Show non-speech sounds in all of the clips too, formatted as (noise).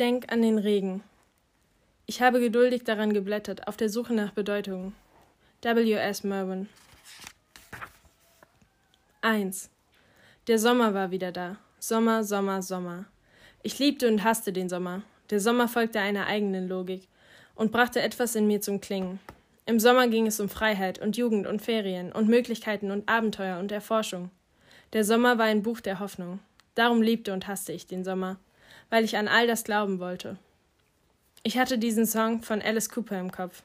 Denk an den Regen. Ich habe geduldig daran geblättert, auf der Suche nach Bedeutungen. W.S. Merwin. 1. Der Sommer war wieder da. Sommer, Sommer, Sommer. Ich liebte und hasste den Sommer. Der Sommer folgte einer eigenen Logik und brachte etwas in mir zum Klingen. Im Sommer ging es um Freiheit und Jugend und Ferien und Möglichkeiten und Abenteuer und Erforschung. Der Sommer war ein Buch der Hoffnung. Darum liebte und hasste ich den Sommer, weil ich an all das glauben wollte. Ich hatte diesen Song von Alice Cooper im Kopf.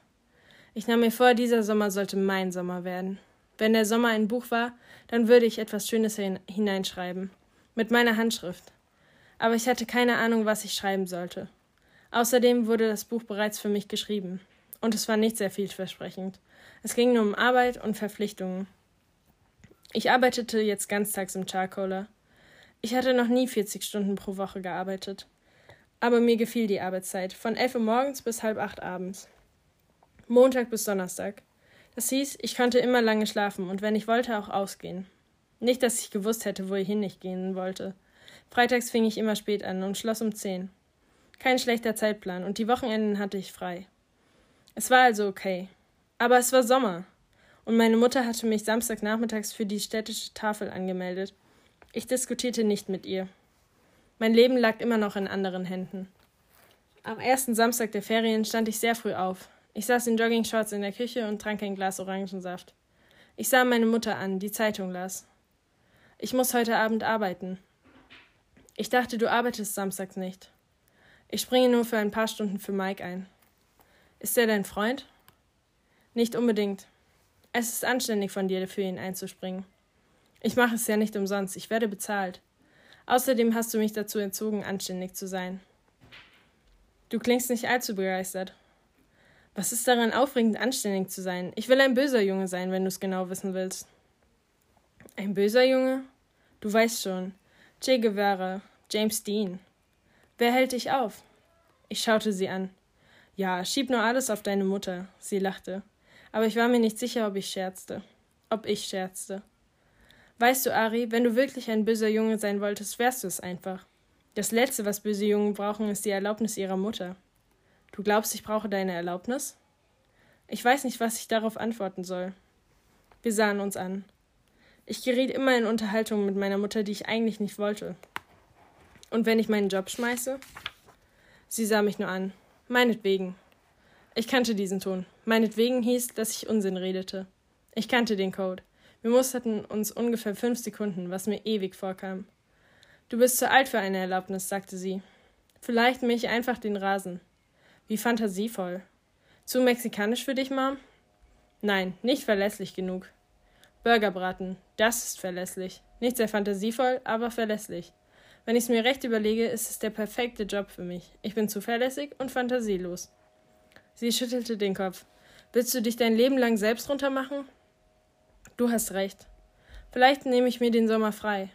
Ich nahm mir vor, dieser Sommer sollte mein Sommer werden. Wenn der Sommer ein Buch war, dann würde ich etwas Schönes hineinschreiben. Mit meiner Handschrift. Aber ich hatte keine Ahnung, was ich schreiben sollte. Außerdem wurde das Buch bereits für mich geschrieben. Und es war nicht sehr vielversprechend. Es ging nur um Arbeit und Verpflichtungen. Ich arbeitete jetzt ganztags im Charcoaler. Ich hatte noch nie 40 Stunden pro Woche gearbeitet. Aber mir gefiel die Arbeitszeit, von 11 Uhr morgens bis halb acht abends. Montag bis Donnerstag. Das hieß, ich konnte immer lange schlafen und wenn ich wollte, auch ausgehen. Nicht, dass ich gewusst hätte, wohin ich gehen wollte. Freitags fing ich immer spät an und schloss um zehn. Kein schlechter Zeitplan und die Wochenenden hatte ich frei. Es war also okay. Aber es war Sommer. Und meine Mutter hatte mich Samstagnachmittags für die städtische Tafel angemeldet. Ich diskutierte nicht mit ihr. Mein Leben lag immer noch in anderen Händen. Am ersten Samstag der Ferien stand ich sehr früh auf. Ich saß in Joggingshorts in der Küche und trank ein Glas Orangensaft. Ich sah meine Mutter an, die Zeitung las. Ich muss heute Abend arbeiten. Ich dachte, du arbeitest samstags nicht. Ich springe nur für ein paar Stunden für Mike ein. Ist er dein Freund? Nicht unbedingt. Es ist anständig von dir, für ihn einzuspringen. Ich mache es ja nicht umsonst, ich werde bezahlt. Außerdem hast du mich dazu entzogen, anständig zu sein. Du klingst nicht allzu begeistert. Was ist daran aufregend, anständig zu sein? Ich will ein böser Junge sein, wenn du es genau wissen willst. Ein böser Junge? Du weißt schon. Che Guevara, James Dean. Wer hält dich auf? Ich schaute sie an. Ja, schieb nur alles auf deine Mutter. Sie lachte. Aber ich war mir nicht sicher, ob ich scherzte. Ob ich scherzte. Weißt du, Ari, wenn du wirklich ein böser Junge sein wolltest, wärst du es einfach. Das Letzte, was böse Jungen brauchen, ist die Erlaubnis ihrer Mutter. Du glaubst, ich brauche deine Erlaubnis? Ich weiß nicht, was ich darauf antworten soll. Wir sahen uns an. Ich geriet immer in Unterhaltungen mit meiner Mutter, die ich eigentlich nicht wollte. Und wenn ich meinen Job schmeiße? Sie sah mich nur an. Meinetwegen. Ich kannte diesen Ton. Meinetwegen hieß, dass ich Unsinn redete. Ich kannte den Code. Wir musterten uns ungefähr fünf Sekunden, was mir ewig vorkam. Du bist zu alt für eine Erlaubnis, sagte sie. Vielleicht mich einfach den Rasen. Wie fantasievoll. Zu mexikanisch für dich, Mom? Nein, nicht verlässlich genug. Burgerbraten, das ist verlässlich. Nicht sehr fantasievoll, aber verlässlich. Wenn ich es mir recht überlege, ist es der perfekte Job für mich. Ich bin zuverlässig und fantasielos. Sie schüttelte den Kopf. Willst du dich dein Leben lang selbst runtermachen? Du hast recht. Vielleicht nehme ich mir den Sommer frei.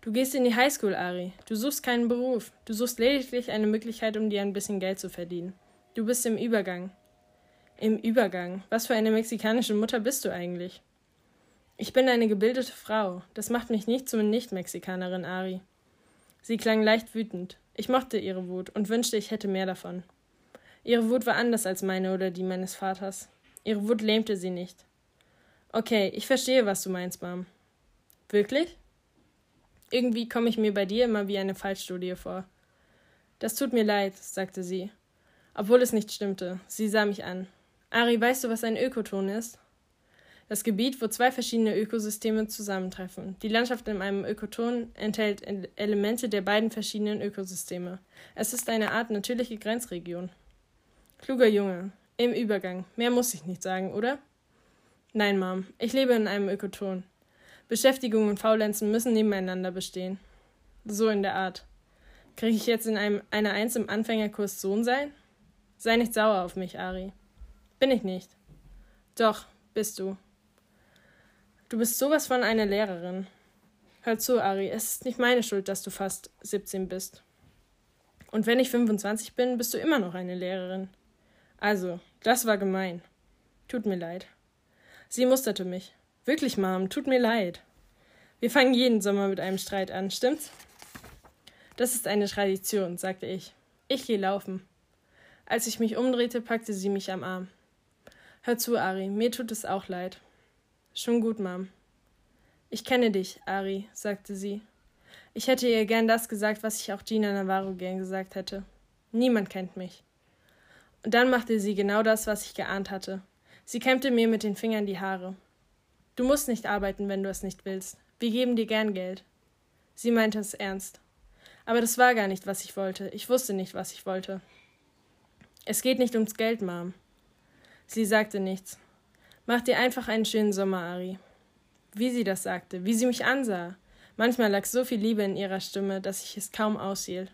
Du gehst in die Highschool, Ari. Du suchst keinen Beruf. Du suchst lediglich eine Möglichkeit, um dir ein bisschen Geld zu verdienen. Du bist im Übergang. Im Übergang. Was für eine mexikanische Mutter bist du eigentlich? Ich bin eine gebildete Frau. Das macht mich nicht zur Nicht-Mexikanerin, Ari. Sie klang leicht wütend. Ich mochte ihre Wut und wünschte, ich hätte mehr davon. Ihre Wut war anders als meine oder die meines Vaters. Ihre Wut lähmte sie nicht. Okay, ich verstehe, was du meinst, Mom. Wirklich? Irgendwie komme ich mir bei dir immer wie eine Fallstudie vor. Das tut mir leid, sagte sie. Obwohl es nicht stimmte. Sie sah mich an. Ari, weißt du, was ein Ökoton ist? Das Gebiet, wo zwei verschiedene Ökosysteme zusammentreffen. Die Landschaft in einem Ökoton enthält Elemente der beiden verschiedenen Ökosysteme. Es ist eine Art natürliche Grenzregion. Kluger Junge. Im Übergang. Mehr muss ich nicht sagen, oder? Nein, Mom, ich lebe in einem Ökoton. Beschäftigung und Faulenzen müssen nebeneinander bestehen. So in der Art. Kriege ich jetzt in einem, einer Eins im Anfängerkurs Sohn sein? Sei nicht sauer auf mich, Ari. Bin ich nicht. Doch, bist du. Du bist sowas von einer Lehrerin. Hör zu, Ari, es ist nicht meine Schuld, dass du fast 17 bist. Und wenn ich 25 bin, bist du immer noch eine Lehrerin. Also, das war gemein. Tut mir leid. Sie musterte mich. Wirklich, Mom, tut mir leid. Wir fangen jeden Sommer mit einem Streit an, stimmt's? Das ist eine Tradition, sagte ich. Ich geh laufen. Als ich mich umdrehte, packte sie mich am Arm. Hör zu, Ari, mir tut es auch leid. Schon gut, Mom. Ich kenne dich, Ari, sagte sie. Ich hätte ihr gern das gesagt, was ich auch Gina Navarro gern gesagt hätte. Niemand kennt mich. Und dann machte sie genau das, was ich geahnt hatte. Sie kämmte mir mit den Fingern die Haare. Du musst nicht arbeiten, wenn du es nicht willst. Wir geben dir gern Geld. Sie meinte es ernst. Aber das war gar nicht, was ich wollte. Ich wusste nicht, was ich wollte. Es geht nicht ums Geld, Mom. Sie sagte nichts. Mach dir einfach einen schönen Sommer, Ari. Wie sie das sagte, wie sie mich ansah. Manchmal lag so viel Liebe in ihrer Stimme, dass ich es kaum aushielt.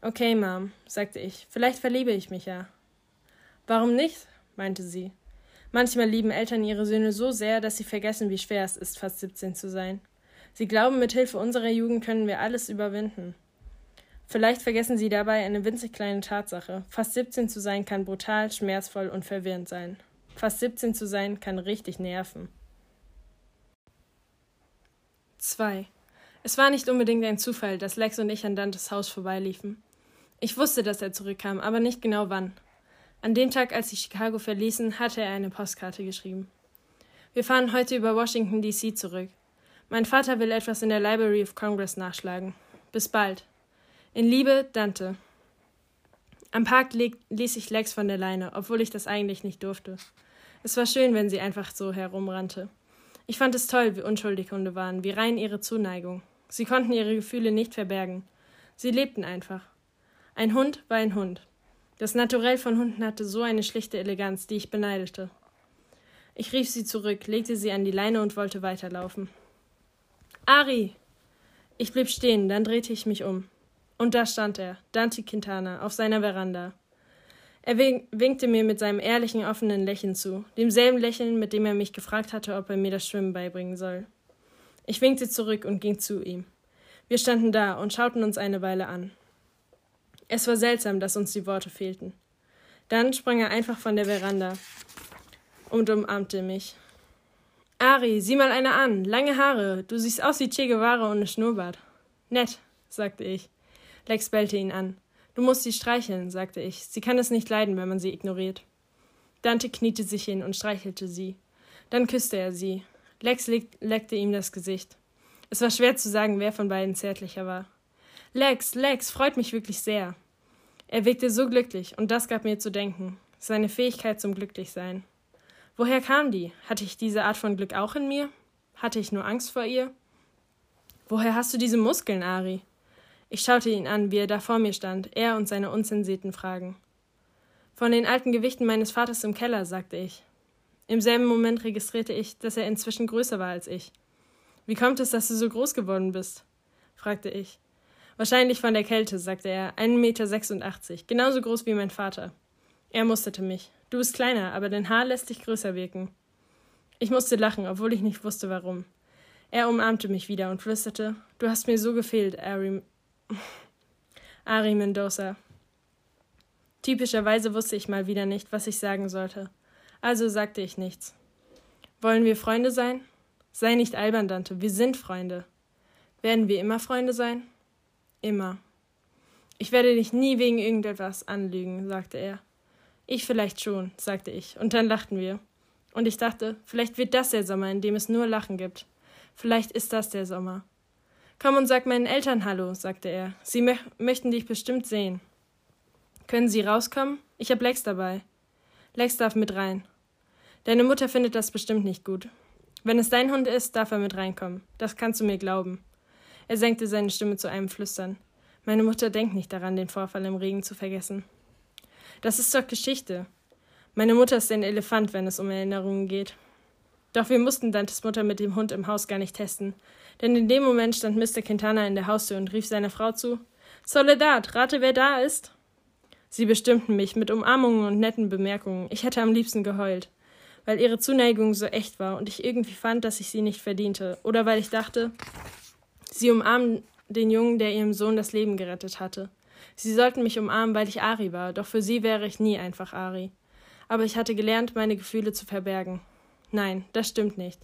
Okay, Mom, sagte ich, vielleicht verliebe ich mich ja. Warum nicht? Meinte sie. Manchmal lieben Eltern ihre Söhne so sehr, dass sie vergessen, wie schwer es ist, fast 17 zu sein. Sie glauben, mit Hilfe unserer Jugend können wir alles überwinden. Vielleicht vergessen Sie dabei eine winzig kleine Tatsache. Fast 17 zu sein kann brutal, schmerzvoll und verwirrend sein. Fast 17 zu sein kann richtig nerven. 2. Es war nicht unbedingt ein Zufall, dass Lex und ich an Dantes Haus vorbeiliefen. Ich wusste, dass er zurückkam, aber nicht genau wann. An dem Tag, als sie Chicago verließen, hatte er eine Postkarte geschrieben. Wir fahren heute über Washington, D.C. zurück. Mein Vater will etwas in der Library of Congress nachschlagen. Bis bald. In Liebe, Dante. Am Park ließ ich Lex von der Leine, obwohl ich das eigentlich nicht durfte. Es war schön, wenn sie einfach so herumrannte. Ich fand es toll, wie unschuldig Hunde waren, wie rein ihre Zuneigung. Sie konnten ihre Gefühle nicht verbergen. Sie lebten einfach. Ein Hund war ein Hund. Das Naturell von Hunden hatte so eine schlichte Eleganz, die ich beneidete. Ich rief sie zurück, legte sie an die Leine und wollte weiterlaufen. Ari! Ich blieb stehen, dann drehte ich mich um. Und da stand er, Dante Quintana, auf seiner Veranda. Er winkte mir mit seinem ehrlichen, offenen Lächeln zu, demselben Lächeln, mit dem er mich gefragt hatte, ob er mir das Schwimmen beibringen soll. Ich winkte zurück und ging zu ihm. Wir standen da und schauten uns eine Weile an. Es war seltsam, dass uns die Worte fehlten. Dann sprang er einfach von der Veranda und umarmte mich. Ari, sieh mal eine an. Lange Haare. Du siehst aus wie Che Guevara ohne Schnurrbart. Nett, sagte ich. Lex bellte ihn an. Du musst sie streicheln, sagte ich. Sie kann es nicht leiden, wenn man sie ignoriert. Dante kniete sich hin und streichelte sie. Dann küsste er sie. Lex leckte ihm das Gesicht. Es war schwer zu sagen, wer von beiden zärtlicher war. Lex, Lex, freut mich wirklich sehr. Er wirkte so glücklich, und das gab mir zu denken. Seine Fähigkeit zum Glücklichsein. Woher kam die? Hatte ich diese Art von Glück auch in mir? Hatte ich nur Angst vor ihr? Woher hast du diese Muskeln, Ari? Ich schaute ihn an, wie er da vor mir stand, er und seine unzensierten Fragen. Von den alten Gewichten meines Vaters im Keller, sagte ich. Im selben Moment registrierte ich, dass er inzwischen größer war als ich. Wie kommt es, dass du so groß geworden bist? fragte ich. Wahrscheinlich von der Kälte, sagte er, 1,86 Meter, genauso groß wie mein Vater. Er musterte mich. Du bist kleiner, aber dein Haar lässt dich größer wirken. Ich musste lachen, obwohl ich nicht wusste warum. Er umarmte mich wieder und flüsterte, Du hast mir so gefehlt, Ari, (laughs) Ari Mendoza. Typischerweise wusste ich mal wieder nicht, was ich sagen sollte. Also sagte ich nichts. Wollen wir Freunde sein? Sei nicht albern, Dante, wir sind Freunde. Werden wir immer Freunde sein? Immer. Ich werde dich nie wegen irgendetwas anlügen, sagte er. Ich vielleicht schon, sagte ich, und dann lachten wir. Und ich dachte, vielleicht wird das der Sommer, in dem es nur Lachen gibt. Vielleicht ist das der Sommer. Komm und sag meinen Eltern Hallo, sagte er. Sie mö möchten dich bestimmt sehen. Können Sie rauskommen? Ich hab Lex dabei. Lex darf mit rein. Deine Mutter findet das bestimmt nicht gut. Wenn es dein Hund ist, darf er mit reinkommen. Das kannst du mir glauben. Er senkte seine Stimme zu einem Flüstern. Meine Mutter denkt nicht daran, den Vorfall im Regen zu vergessen. Das ist doch Geschichte. Meine Mutter ist ein Elefant, wenn es um Erinnerungen geht. Doch wir mussten Dantes Mutter mit dem Hund im Haus gar nicht testen, denn in dem Moment stand Mr. Quintana in der Haustür und rief seiner Frau zu Soledad, rate, wer da ist. Sie bestimmten mich mit Umarmungen und netten Bemerkungen. Ich hätte am liebsten geheult, weil ihre Zuneigung so echt war und ich irgendwie fand, dass ich sie nicht verdiente, oder weil ich dachte, sie umarmen den Jungen, der ihrem Sohn das Leben gerettet hatte. Sie sollten mich umarmen, weil ich Ari war, doch für sie wäre ich nie einfach Ari. Aber ich hatte gelernt, meine Gefühle zu verbergen. Nein, das stimmt nicht.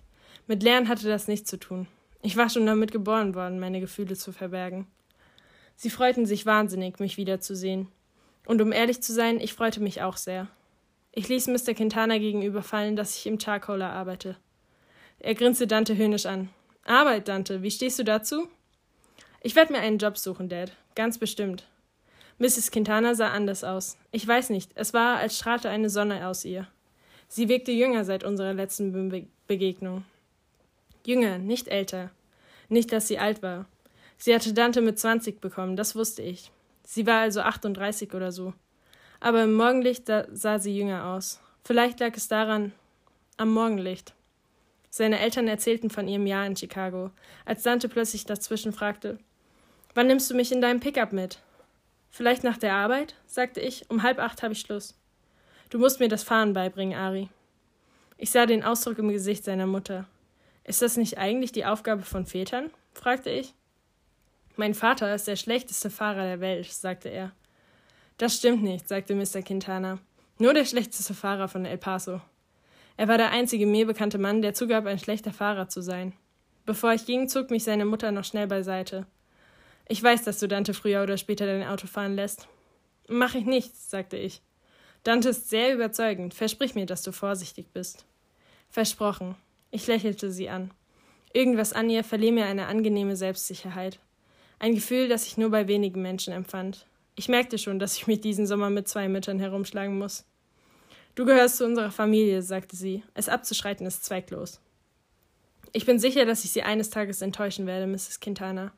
Mit Lernen hatte das nichts zu tun. Ich war schon damit geboren worden, meine Gefühle zu verbergen. Sie freuten sich wahnsinnig, mich wiederzusehen. Und um ehrlich zu sein, ich freute mich auch sehr. Ich ließ Mr. Quintana gegenüber fallen, dass ich im Charcoaler arbeite. Er grinste Dante höhnisch an. Arbeit, Dante, wie stehst du dazu? Ich werde mir einen Job suchen, Dad. Ganz bestimmt. Mrs. Quintana sah anders aus. Ich weiß nicht, es war, als strahlte eine Sonne aus ihr. Sie wirkte jünger seit unserer letzten Be Begegnung. Jünger, nicht älter. Nicht, dass sie alt war. Sie hatte Dante mit zwanzig bekommen, das wusste ich. Sie war also 38 oder so. Aber im Morgenlicht sah sie jünger aus. Vielleicht lag es daran, am Morgenlicht. Seine Eltern erzählten von ihrem Jahr in Chicago, als Dante plötzlich dazwischen fragte: Wann nimmst du mich in deinem Pickup mit? Vielleicht nach der Arbeit? sagte ich. Um halb acht habe ich Schluss. Du musst mir das Fahren beibringen, Ari. Ich sah den Ausdruck im Gesicht seiner Mutter. Ist das nicht eigentlich die Aufgabe von Vätern? fragte ich. Mein Vater ist der schlechteste Fahrer der Welt, sagte er. Das stimmt nicht, sagte Mr. Quintana. Nur der schlechteste Fahrer von El Paso. Er war der einzige mir bekannte Mann, der zugab, ein schlechter Fahrer zu sein. Bevor ich ging, zog mich seine Mutter noch schnell beiseite. Ich weiß, dass du Dante früher oder später dein Auto fahren lässt. Mach ich nicht, sagte ich. Dante ist sehr überzeugend. Versprich mir, dass du vorsichtig bist. Versprochen. Ich lächelte sie an. Irgendwas an ihr verlieh mir eine angenehme Selbstsicherheit. Ein Gefühl, das ich nur bei wenigen Menschen empfand. Ich merkte schon, dass ich mich diesen Sommer mit zwei Müttern herumschlagen muss. Du gehörst zu unserer Familie, sagte sie. Es abzuschreiten ist zwecklos. Ich bin sicher, dass ich Sie eines Tages enttäuschen werde, Mrs. Quintana.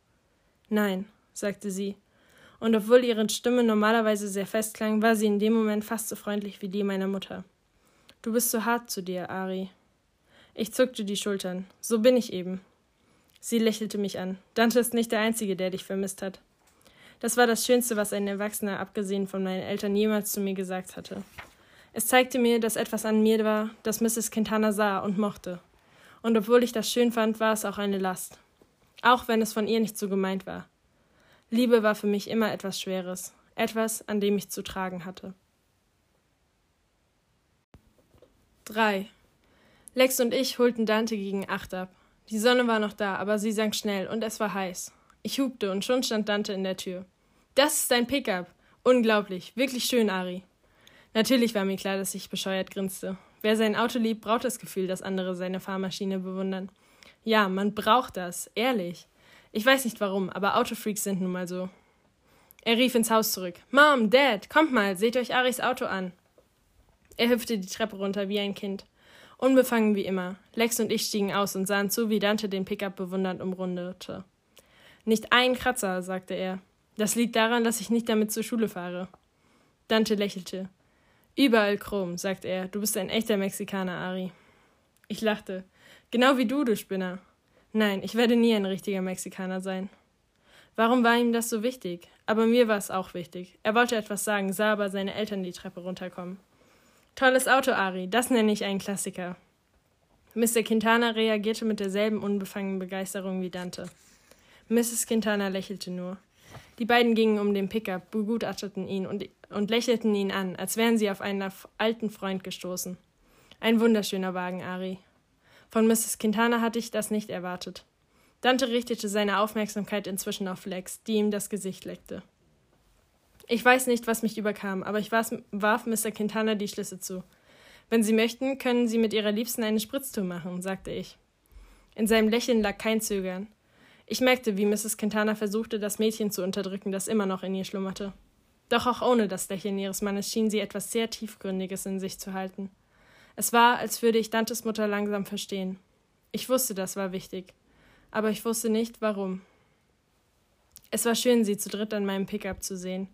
Nein, sagte sie. Und obwohl ihre Stimme normalerweise sehr fest klang, war sie in dem Moment fast so freundlich wie die meiner Mutter. Du bist so hart zu dir, Ari. Ich zuckte die Schultern. So bin ich eben. Sie lächelte mich an. Dante ist nicht der Einzige, der dich vermisst hat. Das war das Schönste, was ein Erwachsener, abgesehen von meinen Eltern, jemals zu mir gesagt hatte. Es zeigte mir, dass etwas an mir war, das Mrs. Quintana sah und mochte. Und obwohl ich das schön fand, war es auch eine Last. Auch wenn es von ihr nicht so gemeint war. Liebe war für mich immer etwas Schweres, etwas, an dem ich zu tragen hatte. 3. Lex und ich holten Dante gegen acht ab. Die Sonne war noch da, aber sie sank schnell und es war heiß. Ich hupte und schon stand Dante in der Tür. Das ist dein Pickup. Unglaublich, wirklich schön, Ari. Natürlich war mir klar, dass ich bescheuert grinste. Wer sein Auto liebt, braucht das Gefühl, dass andere seine Fahrmaschine bewundern. Ja, man braucht das, ehrlich. Ich weiß nicht warum, aber Autofreaks sind nun mal so. Er rief ins Haus zurück. Mom, Dad, kommt mal, seht euch Aris Auto an. Er hüpfte die Treppe runter wie ein Kind. Unbefangen wie immer. Lex und ich stiegen aus und sahen zu, wie Dante den Pickup bewundernd umrundete. Nicht ein Kratzer, sagte er. Das liegt daran, dass ich nicht damit zur Schule fahre. Dante lächelte. Überall Chrom, sagte er. Du bist ein echter Mexikaner, Ari. Ich lachte. Genau wie du, du Spinner. Nein, ich werde nie ein richtiger Mexikaner sein. Warum war ihm das so wichtig? Aber mir war es auch wichtig. Er wollte etwas sagen, sah aber seine Eltern die Treppe runterkommen. Tolles Auto, Ari, das nenne ich einen Klassiker. Mr. Quintana reagierte mit derselben unbefangenen Begeisterung wie Dante. Mrs. Quintana lächelte nur. Die beiden gingen um den Pickup, begutachteten ihn und, und lächelten ihn an, als wären sie auf einen alten Freund gestoßen. Ein wunderschöner Wagen, Ari. Von Mrs. Quintana hatte ich das nicht erwartet. Dante richtete seine Aufmerksamkeit inzwischen auf Lex, die ihm das Gesicht leckte. Ich weiß nicht, was mich überkam, aber ich warf Mr. Quintana die Schlüsse zu. Wenn Sie möchten, können Sie mit Ihrer Liebsten eine Spritztour machen, sagte ich. In seinem Lächeln lag kein Zögern. Ich merkte, wie Mrs. Quintana versuchte, das Mädchen zu unterdrücken, das immer noch in ihr schlummerte. Doch auch ohne das Lächeln ihres Mannes schien sie etwas sehr Tiefgründiges in sich zu halten. Es war, als würde ich Dantes Mutter langsam verstehen. Ich wusste, das war wichtig. Aber ich wusste nicht, warum. Es war schön, sie zu dritt an meinem Pickup zu sehen.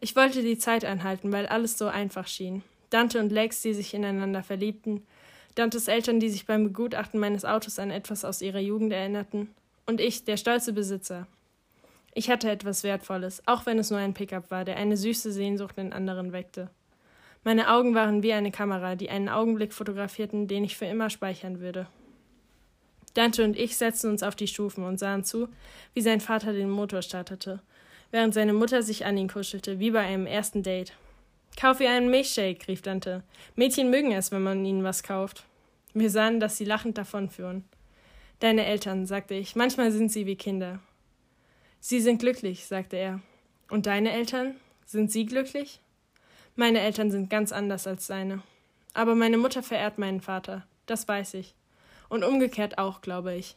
Ich wollte die Zeit anhalten, weil alles so einfach schien. Dante und Lex, die sich ineinander verliebten, Dantes Eltern, die sich beim Begutachten meines Autos an etwas aus ihrer Jugend erinnerten, und ich, der stolze Besitzer. Ich hatte etwas Wertvolles, auch wenn es nur ein Pickup war, der eine süße Sehnsucht in anderen weckte. Meine Augen waren wie eine Kamera, die einen Augenblick fotografierten, den ich für immer speichern würde. Dante und ich setzten uns auf die Stufen und sahen zu, wie sein Vater den Motor startete, während seine Mutter sich an ihn kuschelte, wie bei einem ersten Date. Kauf ihr einen Milchshake, rief Dante. Mädchen mögen es, wenn man ihnen was kauft. Wir sahen, dass sie lachend davonführen. Deine Eltern, sagte ich, manchmal sind sie wie Kinder. Sie sind glücklich, sagte er. Und deine Eltern? Sind sie glücklich? Meine Eltern sind ganz anders als deine. Aber meine Mutter verehrt meinen Vater, das weiß ich. Und umgekehrt auch, glaube ich.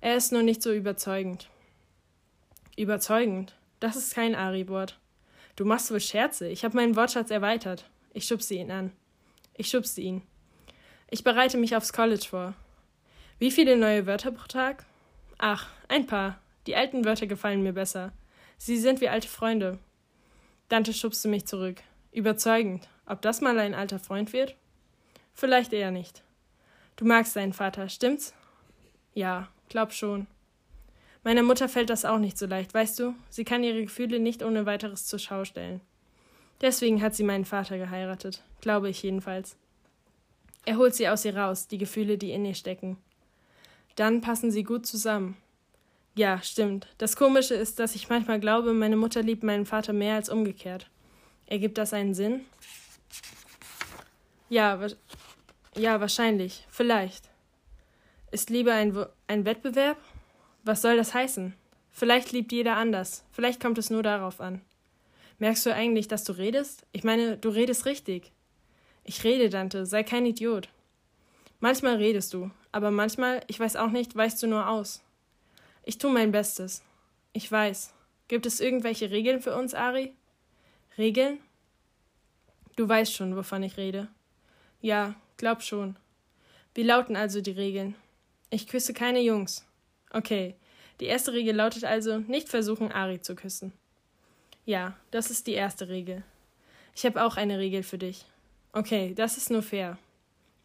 Er ist nur nicht so überzeugend. Überzeugend? Das ist kein Ari-Wort. Du machst wohl Scherze. Ich habe meinen Wortschatz erweitert. Ich schubste ihn an. Ich schubste ihn. Ich bereite mich aufs College vor. Wie viele neue Wörter pro Tag? Ach, ein paar. Die alten Wörter gefallen mir besser. Sie sind wie alte Freunde. Dante schubste mich zurück. Überzeugend. Ob das mal ein alter Freund wird? Vielleicht eher nicht. Du magst deinen Vater, stimmt's? Ja, glaub schon. Meiner Mutter fällt das auch nicht so leicht, weißt du? Sie kann ihre Gefühle nicht ohne weiteres zur Schau stellen. Deswegen hat sie meinen Vater geheiratet, glaube ich jedenfalls. Er holt sie aus ihr raus, die Gefühle, die in ihr stecken. Dann passen sie gut zusammen. Ja, stimmt. Das Komische ist, dass ich manchmal glaube, meine Mutter liebt meinen Vater mehr als umgekehrt. Ergibt das einen Sinn? Ja, wa ja, wahrscheinlich. Vielleicht. Ist Liebe ein, ein Wettbewerb? Was soll das heißen? Vielleicht liebt jeder anders. Vielleicht kommt es nur darauf an. Merkst du eigentlich, dass du redest? Ich meine, du redest richtig. Ich rede, Dante, sei kein Idiot. Manchmal redest du, aber manchmal, ich weiß auch nicht, weißt du nur aus. Ich tue mein Bestes. Ich weiß. Gibt es irgendwelche Regeln für uns, Ari? Regeln? Du weißt schon, wovon ich rede. Ja, glaub schon. Wie lauten also die Regeln? Ich küsse keine Jungs. Okay. Die erste Regel lautet also, nicht versuchen, Ari zu küssen. Ja, das ist die erste Regel. Ich habe auch eine Regel für dich. Okay, das ist nur fair.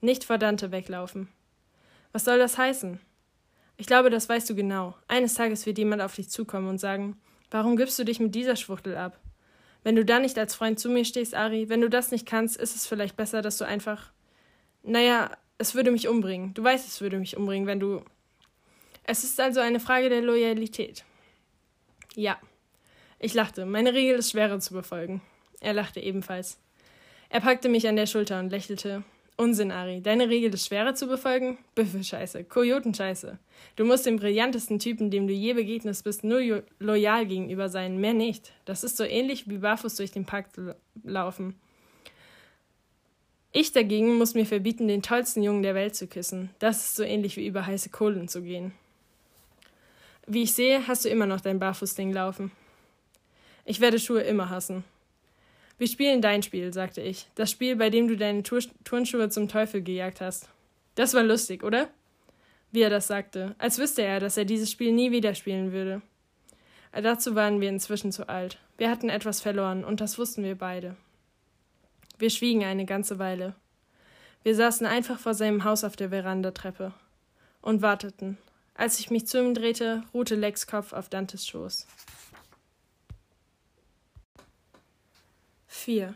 Nicht vor Dante weglaufen. Was soll das heißen? Ich glaube, das weißt du genau. Eines Tages wird jemand auf dich zukommen und sagen, warum gibst du dich mit dieser Schwuchtel ab? Wenn du dann nicht als Freund zu mir stehst, Ari, wenn du das nicht kannst, ist es vielleicht besser, dass du einfach. Naja, es würde mich umbringen. Du weißt, es würde mich umbringen, wenn du. Es ist also eine Frage der Loyalität. Ja. Ich lachte. Meine Regel ist schwerer zu befolgen. Er lachte ebenfalls. Er packte mich an der Schulter und lächelte. Unsinn, Ari. Deine Regel ist schwerer zu befolgen? Büffelscheiße. Kojotenscheiße. Du musst dem brillantesten Typen, dem du je begegnet bist, nur loyal gegenüber sein, mehr nicht. Das ist so ähnlich wie barfuß durch den Park laufen. Ich dagegen muss mir verbieten, den tollsten Jungen der Welt zu küssen. Das ist so ähnlich wie über heiße Kohlen zu gehen. Wie ich sehe, hast du immer noch dein Barfußding laufen. Ich werde Schuhe immer hassen. Wir spielen dein Spiel, sagte ich. Das Spiel, bei dem du deine Tur Turnschuhe zum Teufel gejagt hast. Das war lustig, oder? Wie er das sagte, als wüsste er, dass er dieses Spiel nie wieder spielen würde. Dazu waren wir inzwischen zu alt. Wir hatten etwas verloren, und das wussten wir beide. Wir schwiegen eine ganze Weile. Wir saßen einfach vor seinem Haus auf der Verandatreppe und warteten. Als ich mich zu ihm drehte, ruhte Lex Kopf auf Dantes Schoß. 4.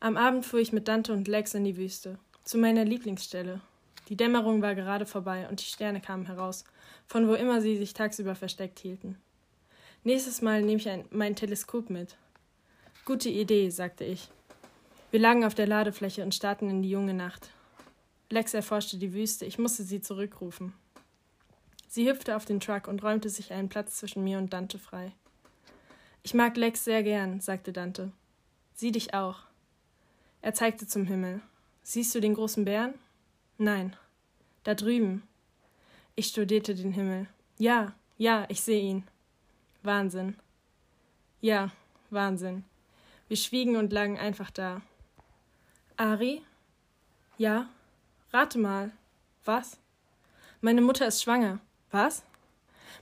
Am Abend fuhr ich mit Dante und Lex in die Wüste, zu meiner Lieblingsstelle. Die Dämmerung war gerade vorbei und die Sterne kamen heraus, von wo immer sie sich tagsüber versteckt hielten. Nächstes Mal nehme ich ein, mein Teleskop mit. Gute Idee, sagte ich. Wir lagen auf der Ladefläche und starrten in die junge Nacht. Lex erforschte die Wüste, ich musste sie zurückrufen. Sie hüpfte auf den Truck und räumte sich einen Platz zwischen mir und Dante frei. Ich mag Lex sehr gern, sagte Dante. Sieh dich auch. Er zeigte zum Himmel. Siehst du den großen Bären? Nein. Da drüben. Ich studierte den Himmel. Ja, ja, ich sehe ihn. Wahnsinn. Ja, Wahnsinn. Wir schwiegen und lagen einfach da. Ari? Ja? Rate mal. Was? Meine Mutter ist schwanger. Was?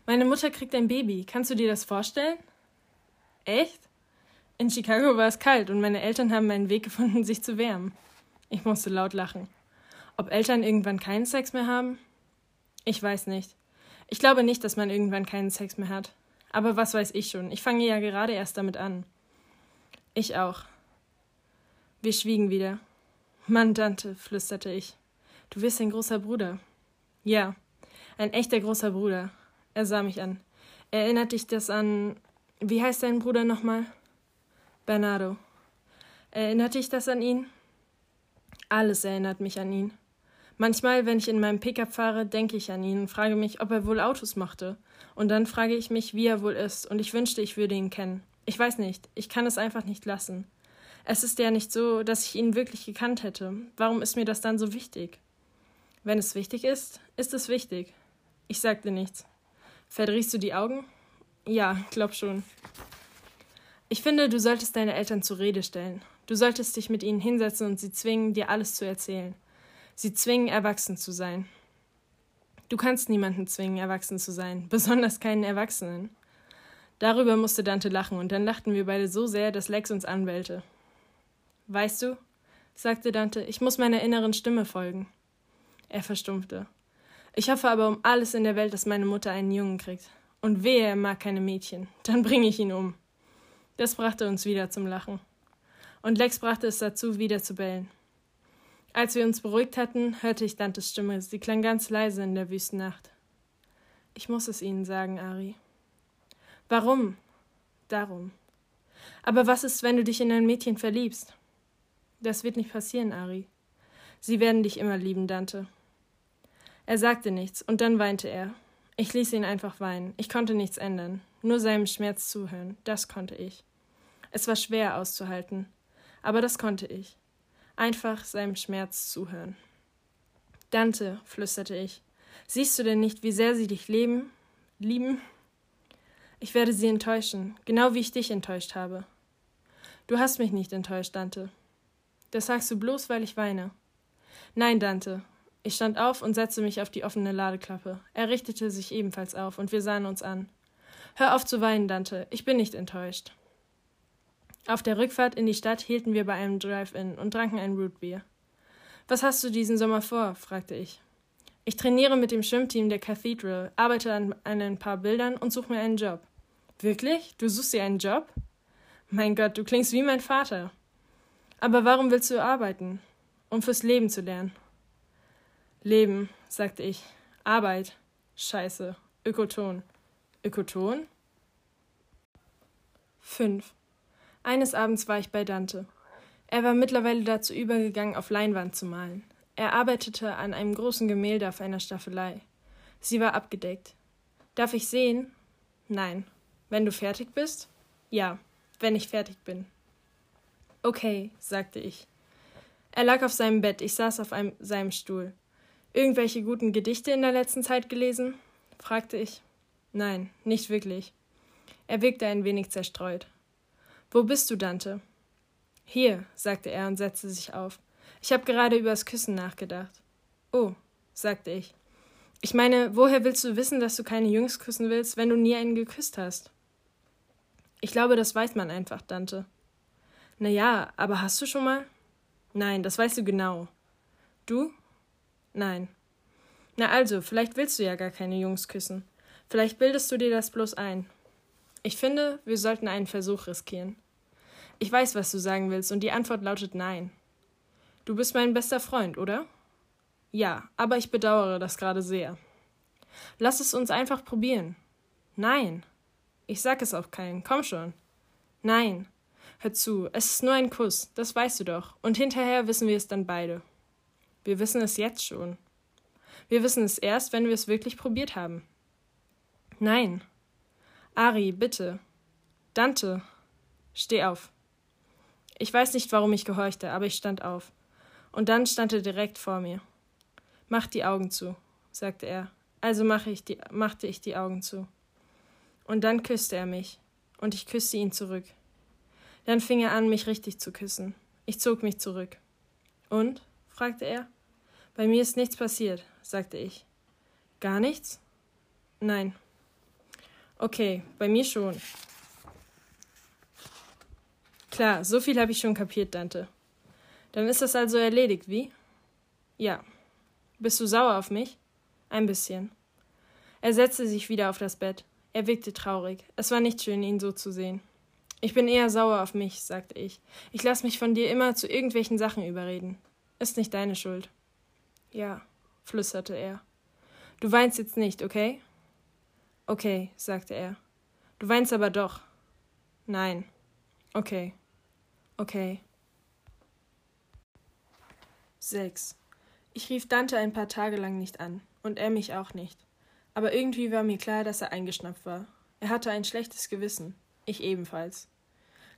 Meine Mutter kriegt ein Baby. Kannst du dir das vorstellen? Echt? In Chicago war es kalt und meine Eltern haben einen Weg gefunden, sich zu wärmen. Ich musste laut lachen. Ob Eltern irgendwann keinen Sex mehr haben? Ich weiß nicht. Ich glaube nicht, dass man irgendwann keinen Sex mehr hat. Aber was weiß ich schon? Ich fange ja gerade erst damit an. Ich auch. Wir schwiegen wieder. Mann, Dante, flüsterte ich. Du wirst ein großer Bruder. Ja, ein echter großer Bruder. Er sah mich an. Erinnert dich das an. Wie heißt dein Bruder nochmal? Bernardo. Erinnert dich das an ihn? Alles erinnert mich an ihn. Manchmal, wenn ich in meinem Pickup fahre, denke ich an ihn und frage mich, ob er wohl Autos mochte. Und dann frage ich mich, wie er wohl ist, und ich wünschte, ich würde ihn kennen. Ich weiß nicht, ich kann es einfach nicht lassen. Es ist ja nicht so, dass ich ihn wirklich gekannt hätte. Warum ist mir das dann so wichtig? Wenn es wichtig ist, ist es wichtig. Ich sagte nichts. Verdrehst du die Augen? Ja, glaub schon. Ich finde, du solltest deine Eltern zur Rede stellen. Du solltest dich mit ihnen hinsetzen und sie zwingen, dir alles zu erzählen. Sie zwingen, erwachsen zu sein. Du kannst niemanden zwingen, erwachsen zu sein, (laughs) besonders keinen Erwachsenen. Darüber musste Dante lachen, und dann lachten wir beide so sehr, dass Lex uns anbellte. Weißt du, sagte Dante, ich muss meiner inneren Stimme folgen. Er verstumpfte. Ich hoffe aber um alles in der Welt, dass meine Mutter einen Jungen kriegt. Und wehe, er mag keine Mädchen. Dann bringe ich ihn um. Das brachte uns wieder zum Lachen. Und Lex brachte es dazu, wieder zu bellen. Als wir uns beruhigt hatten, hörte ich Dantes Stimme. Sie klang ganz leise in der Wüstennacht. Ich muss es Ihnen sagen, Ari. Warum? Darum. Aber was ist, wenn du dich in ein Mädchen verliebst? Das wird nicht passieren, Ari. Sie werden dich immer lieben, Dante. Er sagte nichts, und dann weinte er. Ich ließ ihn einfach weinen. Ich konnte nichts ändern. Nur seinem Schmerz zuhören. Das konnte ich. Es war schwer auszuhalten. Aber das konnte ich einfach seinem Schmerz zuhören. Dante, flüsterte ich, siehst du denn nicht, wie sehr sie dich leben, lieben? Ich werde sie enttäuschen, genau wie ich dich enttäuscht habe. Du hast mich nicht enttäuscht, Dante. Das sagst du bloß, weil ich weine. Nein, Dante. Ich stand auf und setzte mich auf die offene Ladeklappe. Er richtete sich ebenfalls auf, und wir sahen uns an. Hör auf zu weinen, Dante. Ich bin nicht enttäuscht. Auf der Rückfahrt in die Stadt hielten wir bei einem Drive-In und tranken ein Rootbier. Was hast du diesen Sommer vor? fragte ich. Ich trainiere mit dem Schwimmteam der Cathedral, arbeite an, an ein paar Bildern und suche mir einen Job. Wirklich? Du suchst dir einen Job? Mein Gott, du klingst wie mein Vater. Aber warum willst du arbeiten? Um fürs Leben zu lernen. Leben, sagte ich. Arbeit. Scheiße. Ökoton. Ökoton? Fünf. Eines Abends war ich bei Dante. Er war mittlerweile dazu übergegangen, auf Leinwand zu malen. Er arbeitete an einem großen Gemälde auf einer Staffelei. Sie war abgedeckt. Darf ich sehen? Nein. Wenn du fertig bist? Ja, wenn ich fertig bin. Okay, sagte ich. Er lag auf seinem Bett, ich saß auf einem, seinem Stuhl. Irgendwelche guten Gedichte in der letzten Zeit gelesen? fragte ich. Nein, nicht wirklich. Er wirkte ein wenig zerstreut. Wo bist du, Dante? Hier, sagte er und setzte sich auf. Ich habe gerade übers Küssen nachgedacht. Oh, sagte ich. Ich meine, woher willst du wissen, dass du keine Jungs küssen willst, wenn du nie einen geküsst hast? Ich glaube, das weiß man einfach, Dante. Na ja, aber hast du schon mal? Nein, das weißt du genau. Du? Nein. Na also, vielleicht willst du ja gar keine Jungs küssen. Vielleicht bildest du dir das bloß ein. Ich finde, wir sollten einen Versuch riskieren. Ich weiß, was du sagen willst, und die Antwort lautet nein. Du bist mein bester Freund, oder? Ja, aber ich bedauere das gerade sehr. Lass es uns einfach probieren. Nein. Ich sag es auch keinen. Komm schon. Nein. Hör zu, es ist nur ein Kuss, das weißt du doch, und hinterher wissen wir es dann beide. Wir wissen es jetzt schon. Wir wissen es erst, wenn wir es wirklich probiert haben. Nein. Ari, bitte. Dante, steh auf. Ich weiß nicht, warum ich gehorchte, aber ich stand auf. Und dann stand er direkt vor mir. Mach die Augen zu, sagte er. Also mache ich die, machte ich die Augen zu. Und dann küsste er mich, und ich küsste ihn zurück. Dann fing er an, mich richtig zu küssen. Ich zog mich zurück. Und? fragte er. Bei mir ist nichts passiert, sagte ich. Gar nichts? Nein. Okay, bei mir schon. Klar, so viel habe ich schon kapiert, Dante. Dann ist das also erledigt, wie? Ja. Bist du sauer auf mich? Ein bisschen. Er setzte sich wieder auf das Bett. Er wirkte traurig. Es war nicht schön, ihn so zu sehen. Ich bin eher sauer auf mich, sagte ich. Ich lasse mich von dir immer zu irgendwelchen Sachen überreden. Ist nicht deine Schuld. Ja, flüsterte er. Du weinst jetzt nicht, okay? Okay, sagte er. Du weinst aber doch. Nein. Okay. Okay. 6. Ich rief Dante ein paar Tage lang nicht an, und er mich auch nicht. Aber irgendwie war mir klar, dass er eingeschnappt war. Er hatte ein schlechtes Gewissen, ich ebenfalls.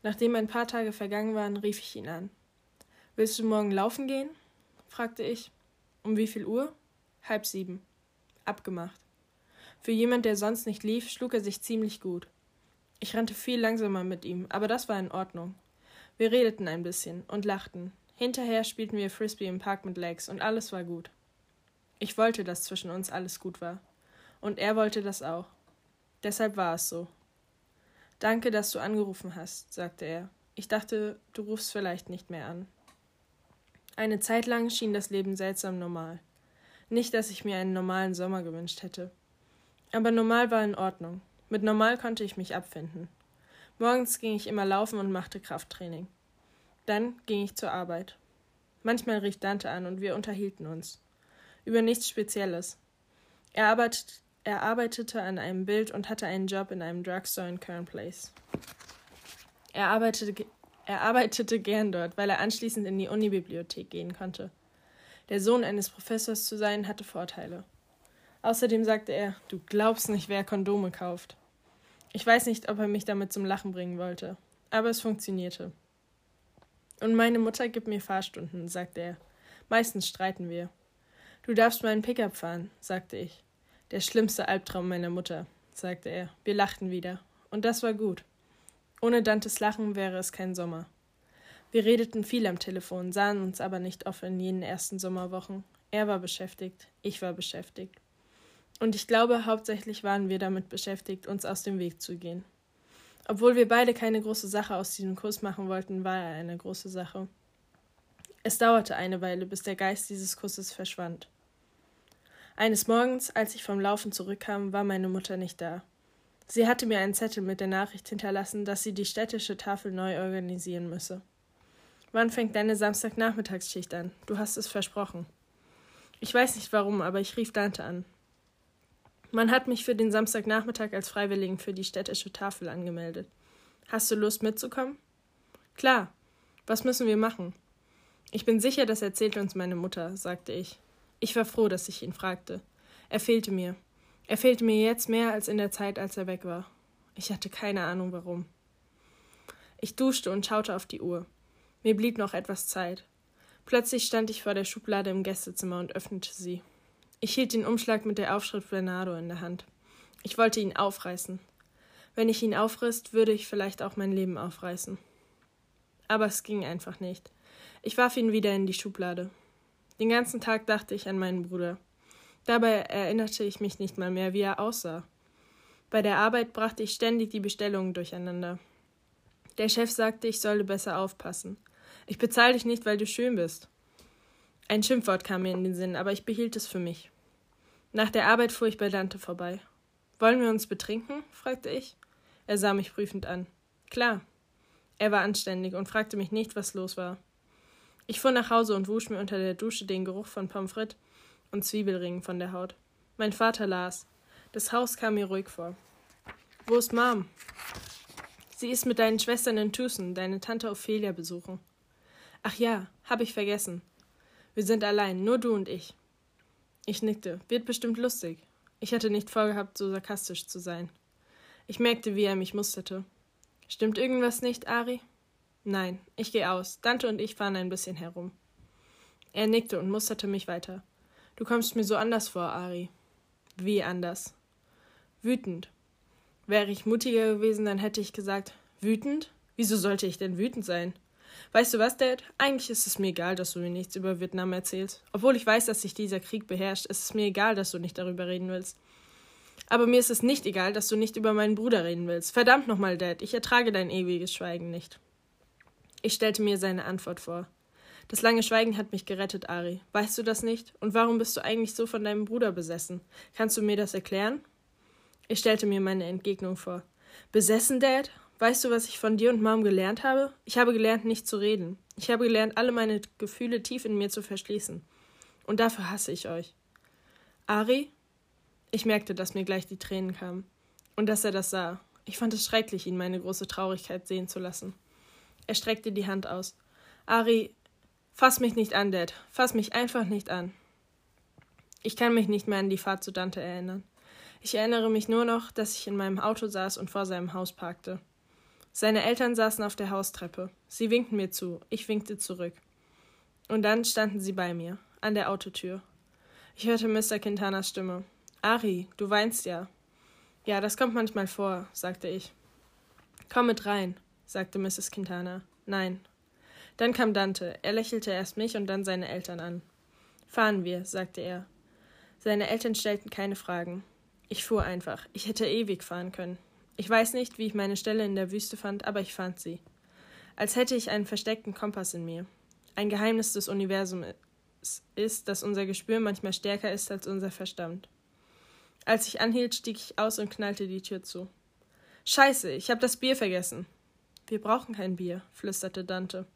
Nachdem ein paar Tage vergangen waren, rief ich ihn an. Willst du morgen laufen gehen? fragte ich. Um wie viel Uhr? Halb sieben. Abgemacht. Für jemand, der sonst nicht lief, schlug er sich ziemlich gut. Ich rannte viel langsamer mit ihm, aber das war in Ordnung. Wir redeten ein bisschen und lachten. Hinterher spielten wir Frisbee im Park mit Legs und alles war gut. Ich wollte, dass zwischen uns alles gut war. Und er wollte das auch. Deshalb war es so. Danke, dass du angerufen hast, sagte er. Ich dachte, du rufst vielleicht nicht mehr an. Eine Zeit lang schien das Leben seltsam normal. Nicht, dass ich mir einen normalen Sommer gewünscht hätte. Aber normal war in Ordnung. Mit normal konnte ich mich abfinden. Morgens ging ich immer laufen und machte Krafttraining. Dann ging ich zur Arbeit. Manchmal rief Dante an und wir unterhielten uns. Über nichts Spezielles. Er, arbeitet, er arbeitete an einem Bild und hatte einen Job in einem Drugstore in Kern Place. Er arbeitete, er arbeitete gern dort, weil er anschließend in die Unibibliothek gehen konnte. Der Sohn eines Professors zu sein, hatte Vorteile. Außerdem sagte er, du glaubst nicht, wer Kondome kauft. Ich weiß nicht, ob er mich damit zum Lachen bringen wollte, aber es funktionierte. Und meine Mutter gibt mir Fahrstunden, sagte er. Meistens streiten wir. Du darfst meinen Pickup fahren, sagte ich. Der schlimmste Albtraum meiner Mutter, sagte er. Wir lachten wieder. Und das war gut. Ohne Dantes Lachen wäre es kein Sommer. Wir redeten viel am Telefon, sahen uns aber nicht oft in jenen ersten Sommerwochen. Er war beschäftigt, ich war beschäftigt. Und ich glaube, hauptsächlich waren wir damit beschäftigt, uns aus dem Weg zu gehen. Obwohl wir beide keine große Sache aus diesem Kurs machen wollten, war er eine große Sache. Es dauerte eine Weile, bis der Geist dieses Kusses verschwand. Eines Morgens, als ich vom Laufen zurückkam, war meine Mutter nicht da. Sie hatte mir einen Zettel mit der Nachricht hinterlassen, dass sie die städtische Tafel neu organisieren müsse. Wann fängt deine Samstagnachmittagsschicht an? Du hast es versprochen. Ich weiß nicht warum, aber ich rief Dante an. Man hat mich für den Samstagnachmittag als Freiwilligen für die städtische Tafel angemeldet. Hast du Lust mitzukommen? Klar. Was müssen wir machen? Ich bin sicher, das erzählt uns meine Mutter, sagte ich. Ich war froh, dass ich ihn fragte. Er fehlte mir. Er fehlte mir jetzt mehr als in der Zeit, als er weg war. Ich hatte keine Ahnung warum. Ich duschte und schaute auf die Uhr. Mir blieb noch etwas Zeit. Plötzlich stand ich vor der Schublade im Gästezimmer und öffnete sie. Ich hielt den Umschlag mit der Aufschrift Bernardo in der Hand. Ich wollte ihn aufreißen. Wenn ich ihn aufriss, würde ich vielleicht auch mein Leben aufreißen. Aber es ging einfach nicht. Ich warf ihn wieder in die Schublade. Den ganzen Tag dachte ich an meinen Bruder. Dabei erinnerte ich mich nicht mal mehr, wie er aussah. Bei der Arbeit brachte ich ständig die Bestellungen durcheinander. Der Chef sagte, ich solle besser aufpassen. Ich bezahle dich nicht, weil du schön bist. Ein Schimpfwort kam mir in den Sinn, aber ich behielt es für mich. Nach der Arbeit fuhr ich bei Dante vorbei. Wollen wir uns betrinken? fragte ich. Er sah mich prüfend an. Klar. Er war anständig und fragte mich nicht, was los war. Ich fuhr nach Hause und wusch mir unter der Dusche den Geruch von Pommes frites und Zwiebelringen von der Haut. Mein Vater las. Das Haus kam mir ruhig vor. Wo ist Mom? Sie ist mit deinen Schwestern in Tucson, deine Tante Ophelia besuchen. Ach ja, hab ich vergessen. Wir sind allein, nur du und ich. Ich nickte. Wird bestimmt lustig. Ich hatte nicht vorgehabt, so sarkastisch zu sein. Ich merkte, wie er mich musterte. Stimmt irgendwas nicht, Ari? Nein, ich gehe aus. Dante und ich fahren ein bisschen herum. Er nickte und musterte mich weiter. Du kommst mir so anders vor, Ari. Wie anders? Wütend. Wäre ich mutiger gewesen, dann hätte ich gesagt, wütend? Wieso sollte ich denn wütend sein? Weißt du was, Dad? Eigentlich ist es mir egal, dass du mir nichts über Vietnam erzählst. Obwohl ich weiß, dass sich dieser Krieg beherrscht, ist es mir egal, dass du nicht darüber reden willst. Aber mir ist es nicht egal, dass du nicht über meinen Bruder reden willst. Verdammt nochmal, Dad, ich ertrage dein ewiges Schweigen nicht. Ich stellte mir seine Antwort vor. Das lange Schweigen hat mich gerettet, Ari. Weißt du das nicht? Und warum bist du eigentlich so von deinem Bruder besessen? Kannst du mir das erklären? Ich stellte mir meine Entgegnung vor. Besessen, Dad? Weißt du, was ich von dir und Mom gelernt habe? Ich habe gelernt, nicht zu reden. Ich habe gelernt, alle meine Gefühle tief in mir zu verschließen. Und dafür hasse ich euch. Ari? Ich merkte, dass mir gleich die Tränen kamen. Und dass er das sah. Ich fand es schrecklich, ihn meine große Traurigkeit sehen zu lassen. Er streckte die Hand aus. Ari, Fass mich nicht an, Dad. Fass mich einfach nicht an. Ich kann mich nicht mehr an die Fahrt zu Dante erinnern. Ich erinnere mich nur noch, dass ich in meinem Auto saß und vor seinem Haus parkte. Seine Eltern saßen auf der Haustreppe. Sie winkten mir zu, ich winkte zurück. Und dann standen sie bei mir, an der Autotür. Ich hörte Mr. Quintanas Stimme. Ari, du weinst ja. Ja, das kommt manchmal vor, sagte ich. Komm mit rein, sagte Mrs. Quintana. Nein. Dann kam Dante. Er lächelte erst mich und dann seine Eltern an. Fahren wir, sagte er. Seine Eltern stellten keine Fragen. Ich fuhr einfach. Ich hätte ewig fahren können. Ich weiß nicht, wie ich meine Stelle in der Wüste fand, aber ich fand sie. Als hätte ich einen versteckten Kompass in mir. Ein Geheimnis des Universums ist, dass unser Gespür manchmal stärker ist als unser Verstand. Als ich anhielt, stieg ich aus und knallte die Tür zu. Scheiße, ich habe das Bier vergessen. Wir brauchen kein Bier, flüsterte Dante.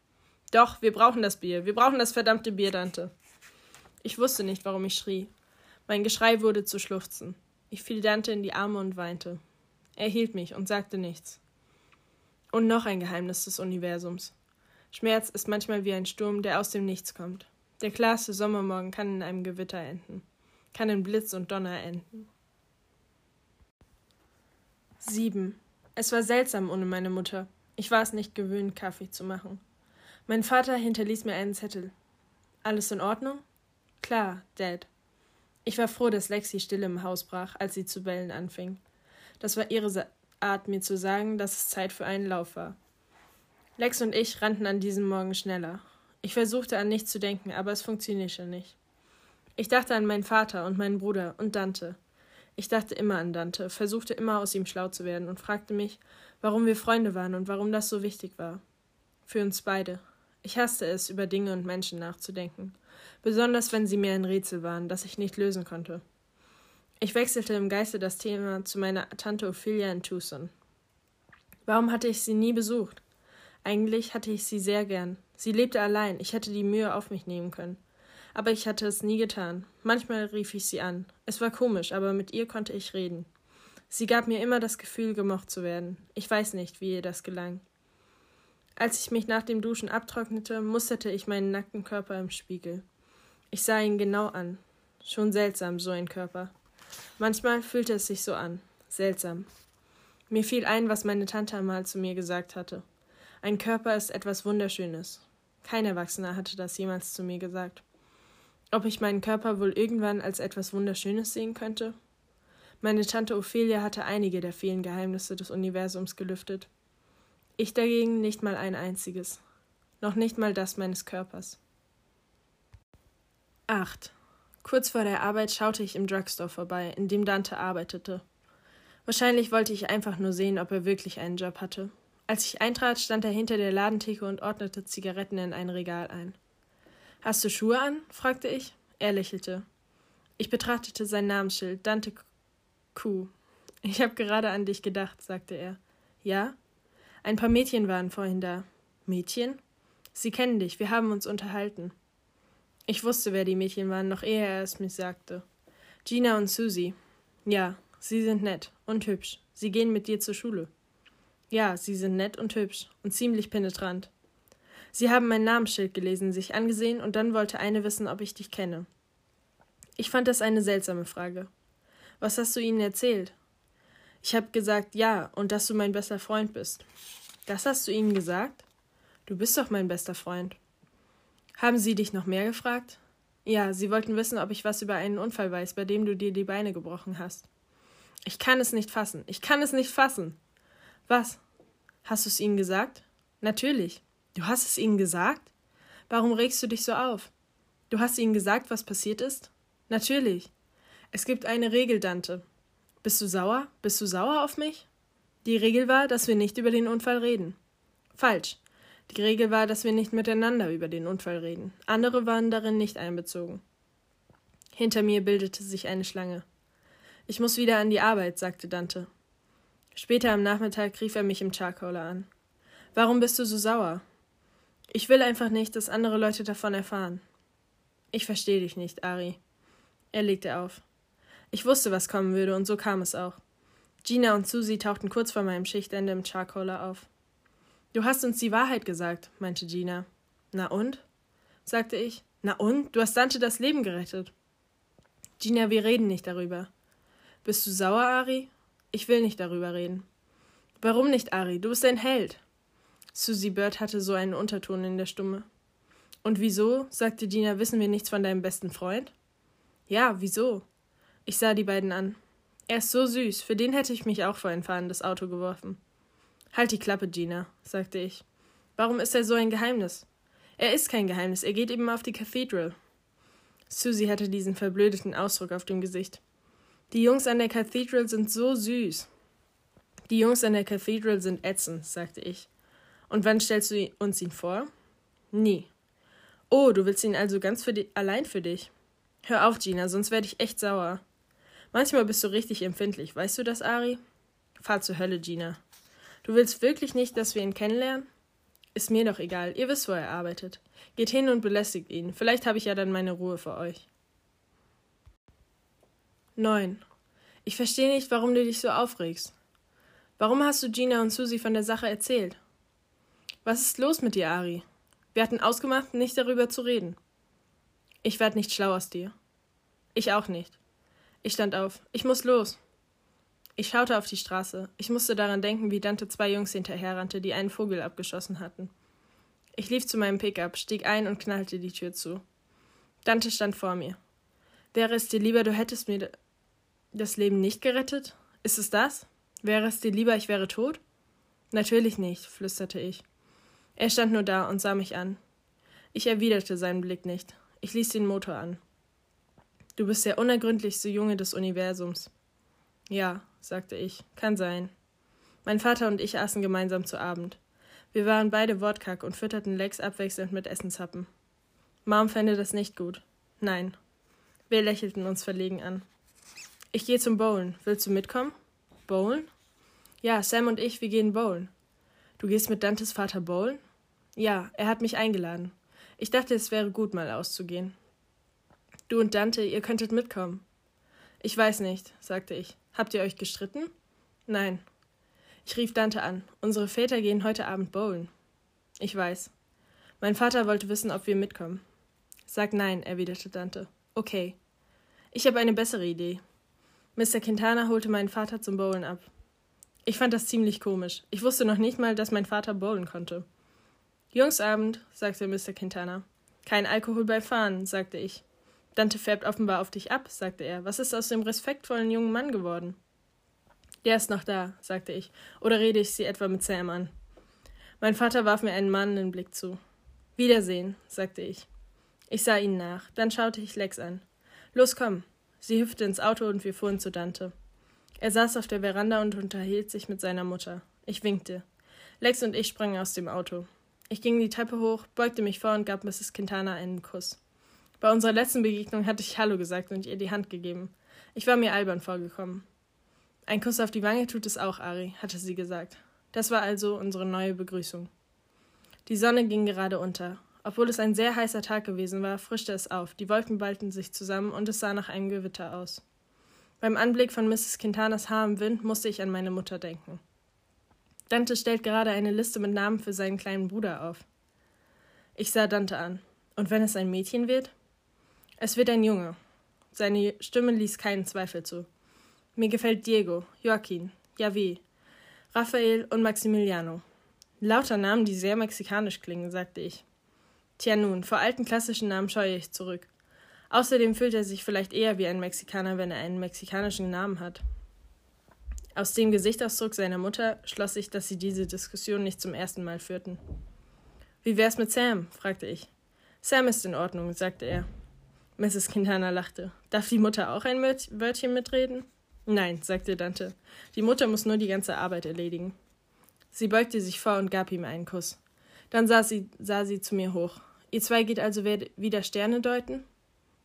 Doch, wir brauchen das Bier. Wir brauchen das verdammte Bier, Dante. Ich wusste nicht, warum ich schrie. Mein Geschrei wurde zu Schluchzen. Ich fiel Dante in die Arme und weinte. Er hielt mich und sagte nichts. Und noch ein Geheimnis des Universums. Schmerz ist manchmal wie ein Sturm, der aus dem Nichts kommt. Der klarste Sommermorgen kann in einem Gewitter enden, kann in Blitz und Donner enden. 7. Es war seltsam ohne meine Mutter. Ich war es nicht gewöhnt, Kaffee zu machen. Mein Vater hinterließ mir einen Zettel. Alles in Ordnung? Klar, Dad. Ich war froh, dass Lexi still im Haus brach, als sie zu bellen anfing. Das war ihre Art, mir zu sagen, dass es Zeit für einen Lauf war. Lex und ich rannten an diesem Morgen schneller. Ich versuchte an nichts zu denken, aber es funktionierte nicht. Ich dachte an meinen Vater und meinen Bruder und Dante. Ich dachte immer an Dante, versuchte immer aus ihm schlau zu werden und fragte mich, warum wir Freunde waren und warum das so wichtig war. Für uns beide. Ich hasste es, über Dinge und Menschen nachzudenken, besonders wenn sie mir ein Rätsel waren, das ich nicht lösen konnte. Ich wechselte im Geiste das Thema zu meiner Tante Ophelia in Tucson. Warum hatte ich sie nie besucht? Eigentlich hatte ich sie sehr gern. Sie lebte allein, ich hätte die Mühe auf mich nehmen können. Aber ich hatte es nie getan. Manchmal rief ich sie an. Es war komisch, aber mit ihr konnte ich reden. Sie gab mir immer das Gefühl, gemocht zu werden. Ich weiß nicht, wie ihr das gelang. Als ich mich nach dem Duschen abtrocknete, musterte ich meinen nackten Körper im Spiegel. Ich sah ihn genau an. Schon seltsam, so ein Körper. Manchmal fühlte es sich so an. Seltsam. Mir fiel ein, was meine Tante einmal zu mir gesagt hatte. Ein Körper ist etwas Wunderschönes. Kein Erwachsener hatte das jemals zu mir gesagt. Ob ich meinen Körper wohl irgendwann als etwas Wunderschönes sehen könnte? Meine Tante Ophelia hatte einige der vielen Geheimnisse des Universums gelüftet. Ich dagegen nicht mal ein einziges. Noch nicht mal das meines Körpers. 8. Kurz vor der Arbeit schaute ich im Drugstore vorbei, in dem Dante arbeitete. Wahrscheinlich wollte ich einfach nur sehen, ob er wirklich einen Job hatte. Als ich eintrat, stand er hinter der Ladentheke und ordnete Zigaretten in ein Regal ein. Hast du Schuhe an? fragte ich. Er lächelte. Ich betrachtete sein Namensschild, Dante Q. Ich habe gerade an dich gedacht, sagte er. Ja? Ein paar Mädchen waren vorhin da. Mädchen? Sie kennen dich, wir haben uns unterhalten. Ich wusste, wer die Mädchen waren, noch ehe er es mir sagte. Gina und Susie. Ja, sie sind nett und hübsch. Sie gehen mit dir zur Schule. Ja, sie sind nett und hübsch und ziemlich penetrant. Sie haben mein Namensschild gelesen, sich angesehen und dann wollte eine wissen, ob ich dich kenne. Ich fand das eine seltsame Frage. Was hast du ihnen erzählt? Ich habe gesagt ja und dass du mein bester Freund bist. Das hast du ihnen gesagt? Du bist doch mein bester Freund. Haben Sie dich noch mehr gefragt? Ja, Sie wollten wissen, ob ich was über einen Unfall weiß, bei dem du dir die Beine gebrochen hast. Ich kann es nicht fassen. Ich kann es nicht fassen. Was? Hast du es ihnen gesagt? Natürlich. Du hast es ihnen gesagt? Warum regst du dich so auf? Du hast ihnen gesagt, was passiert ist? Natürlich. Es gibt eine Regel, Dante. Bist du sauer? Bist du sauer auf mich? Die Regel war, dass wir nicht über den Unfall reden. Falsch. Die Regel war, dass wir nicht miteinander über den Unfall reden. Andere waren darin nicht einbezogen. Hinter mir bildete sich eine Schlange. Ich muss wieder an die Arbeit, sagte Dante. Später am Nachmittag rief er mich im Charcoaler an. Warum bist du so sauer? Ich will einfach nicht, dass andere Leute davon erfahren. Ich verstehe dich nicht, Ari. Er legte auf. Ich wusste, was kommen würde, und so kam es auch. Gina und Susie tauchten kurz vor meinem Schichtende im Charcoaler auf. Du hast uns die Wahrheit gesagt, meinte Gina. Na und? sagte ich. Na und? Du hast Dante das Leben gerettet. Gina, wir reden nicht darüber. Bist du sauer, Ari? Ich will nicht darüber reden. Warum nicht, Ari? Du bist ein Held. Susie Bird hatte so einen Unterton in der Stimme. Und wieso? sagte Gina, wissen wir nichts von deinem besten Freund? Ja, wieso? Ich sah die beiden an. Er ist so süß, für den hätte ich mich auch vor ein fahrendes Auto geworfen. Halt die Klappe, Gina, sagte ich. Warum ist er so ein Geheimnis? Er ist kein Geheimnis, er geht eben auf die Cathedral. Susie hatte diesen verblödeten Ausdruck auf dem Gesicht. Die Jungs an der Cathedral sind so süß. Die Jungs an der Cathedral sind ätzend, sagte ich. Und wann stellst du uns ihn vor? Nie. Oh, du willst ihn also ganz für allein für dich. Hör auf, Gina, sonst werde ich echt sauer. Manchmal bist du richtig empfindlich, weißt du das, Ari? Fahr zur Hölle, Gina. Du willst wirklich nicht, dass wir ihn kennenlernen? Ist mir doch egal, ihr wisst, wo er arbeitet. Geht hin und belästigt ihn. Vielleicht habe ich ja dann meine Ruhe für euch. 9. Ich verstehe nicht, warum du dich so aufregst. Warum hast du Gina und Susie von der Sache erzählt? Was ist los mit dir, Ari? Wir hatten ausgemacht, nicht darüber zu reden. Ich werde nicht schlau aus dir. Ich auch nicht. Ich stand auf. Ich muss los. Ich schaute auf die Straße. Ich musste daran denken, wie Dante zwei Jungs hinterherrannte, die einen Vogel abgeschossen hatten. Ich lief zu meinem Pickup, stieg ein und knallte die Tür zu. Dante stand vor mir. Wäre es dir lieber, du hättest mir das Leben nicht gerettet? Ist es das? Wäre es dir lieber, ich wäre tot? Natürlich nicht, flüsterte ich. Er stand nur da und sah mich an. Ich erwiderte seinen Blick nicht. Ich ließ den Motor an. Du bist der unergründlichste Junge des Universums. Ja, sagte ich, kann sein. Mein Vater und ich aßen gemeinsam zu Abend. Wir waren beide wortkack und fütterten Lex abwechselnd mit Essenshappen. Mom fände das nicht gut. Nein. Wir lächelten uns verlegen an. Ich gehe zum Bowlen. Willst du mitkommen? Bowlen? Ja, Sam und ich, wir gehen bowlen. Du gehst mit Dantes Vater bowlen? Ja, er hat mich eingeladen. Ich dachte, es wäre gut, mal auszugehen. Du und Dante, ihr könntet mitkommen. Ich weiß nicht, sagte ich. Habt ihr euch gestritten? Nein. Ich rief Dante an. Unsere Väter gehen heute Abend bowlen. Ich weiß. Mein Vater wollte wissen, ob wir mitkommen. Sag nein, erwiderte Dante. Okay. Ich habe eine bessere Idee. Mr. Quintana holte meinen Vater zum Bowlen ab. Ich fand das ziemlich komisch. Ich wusste noch nicht mal, dass mein Vater bowlen konnte. Jungsabend, sagte Mr. Quintana. Kein Alkohol beim Fahren, sagte ich. Dante färbt offenbar auf dich ab, sagte er. Was ist aus dem respektvollen jungen Mann geworden? Der ist noch da, sagte ich. Oder rede ich sie etwa mit Sam an? Mein Vater warf mir einen mahnenden Blick zu. Wiedersehen, sagte ich. Ich sah ihnen nach. Dann schaute ich Lex an. Los, komm. Sie hüpfte ins Auto und wir fuhren zu Dante. Er saß auf der Veranda und unterhielt sich mit seiner Mutter. Ich winkte. Lex und ich sprangen aus dem Auto. Ich ging die Treppe hoch, beugte mich vor und gab Mrs. Quintana einen Kuss. Bei unserer letzten Begegnung hatte ich Hallo gesagt und ihr die Hand gegeben. Ich war mir albern vorgekommen. Ein Kuss auf die Wange tut es auch, Ari, hatte sie gesagt. Das war also unsere neue Begrüßung. Die Sonne ging gerade unter. Obwohl es ein sehr heißer Tag gewesen war, frischte es auf, die Wolken ballten sich zusammen und es sah nach einem Gewitter aus. Beim Anblick von Mrs. Quintanas Haar im Wind musste ich an meine Mutter denken. Dante stellt gerade eine Liste mit Namen für seinen kleinen Bruder auf. Ich sah Dante an. Und wenn es ein Mädchen wird? Es wird ein Junge. Seine Stimme ließ keinen Zweifel zu. Mir gefällt Diego, Joaquin, Javé, Raphael und Maximiliano. Lauter Namen, die sehr mexikanisch klingen, sagte ich. Tja nun, vor alten klassischen Namen scheue ich zurück. Außerdem fühlt er sich vielleicht eher wie ein Mexikaner, wenn er einen mexikanischen Namen hat. Aus dem Gesichtsausdruck seiner Mutter schloss ich, dass sie diese Diskussion nicht zum ersten Mal führten. Wie wär's mit Sam? fragte ich. Sam ist in Ordnung, sagte er. Mrs. Quintana lachte. Darf die Mutter auch ein Wörtchen mitreden? Nein, sagte Dante. Die Mutter muss nur die ganze Arbeit erledigen. Sie beugte sich vor und gab ihm einen Kuss. Dann sah sie, sah sie zu mir hoch. Ihr zwei geht also wieder Sterne deuten?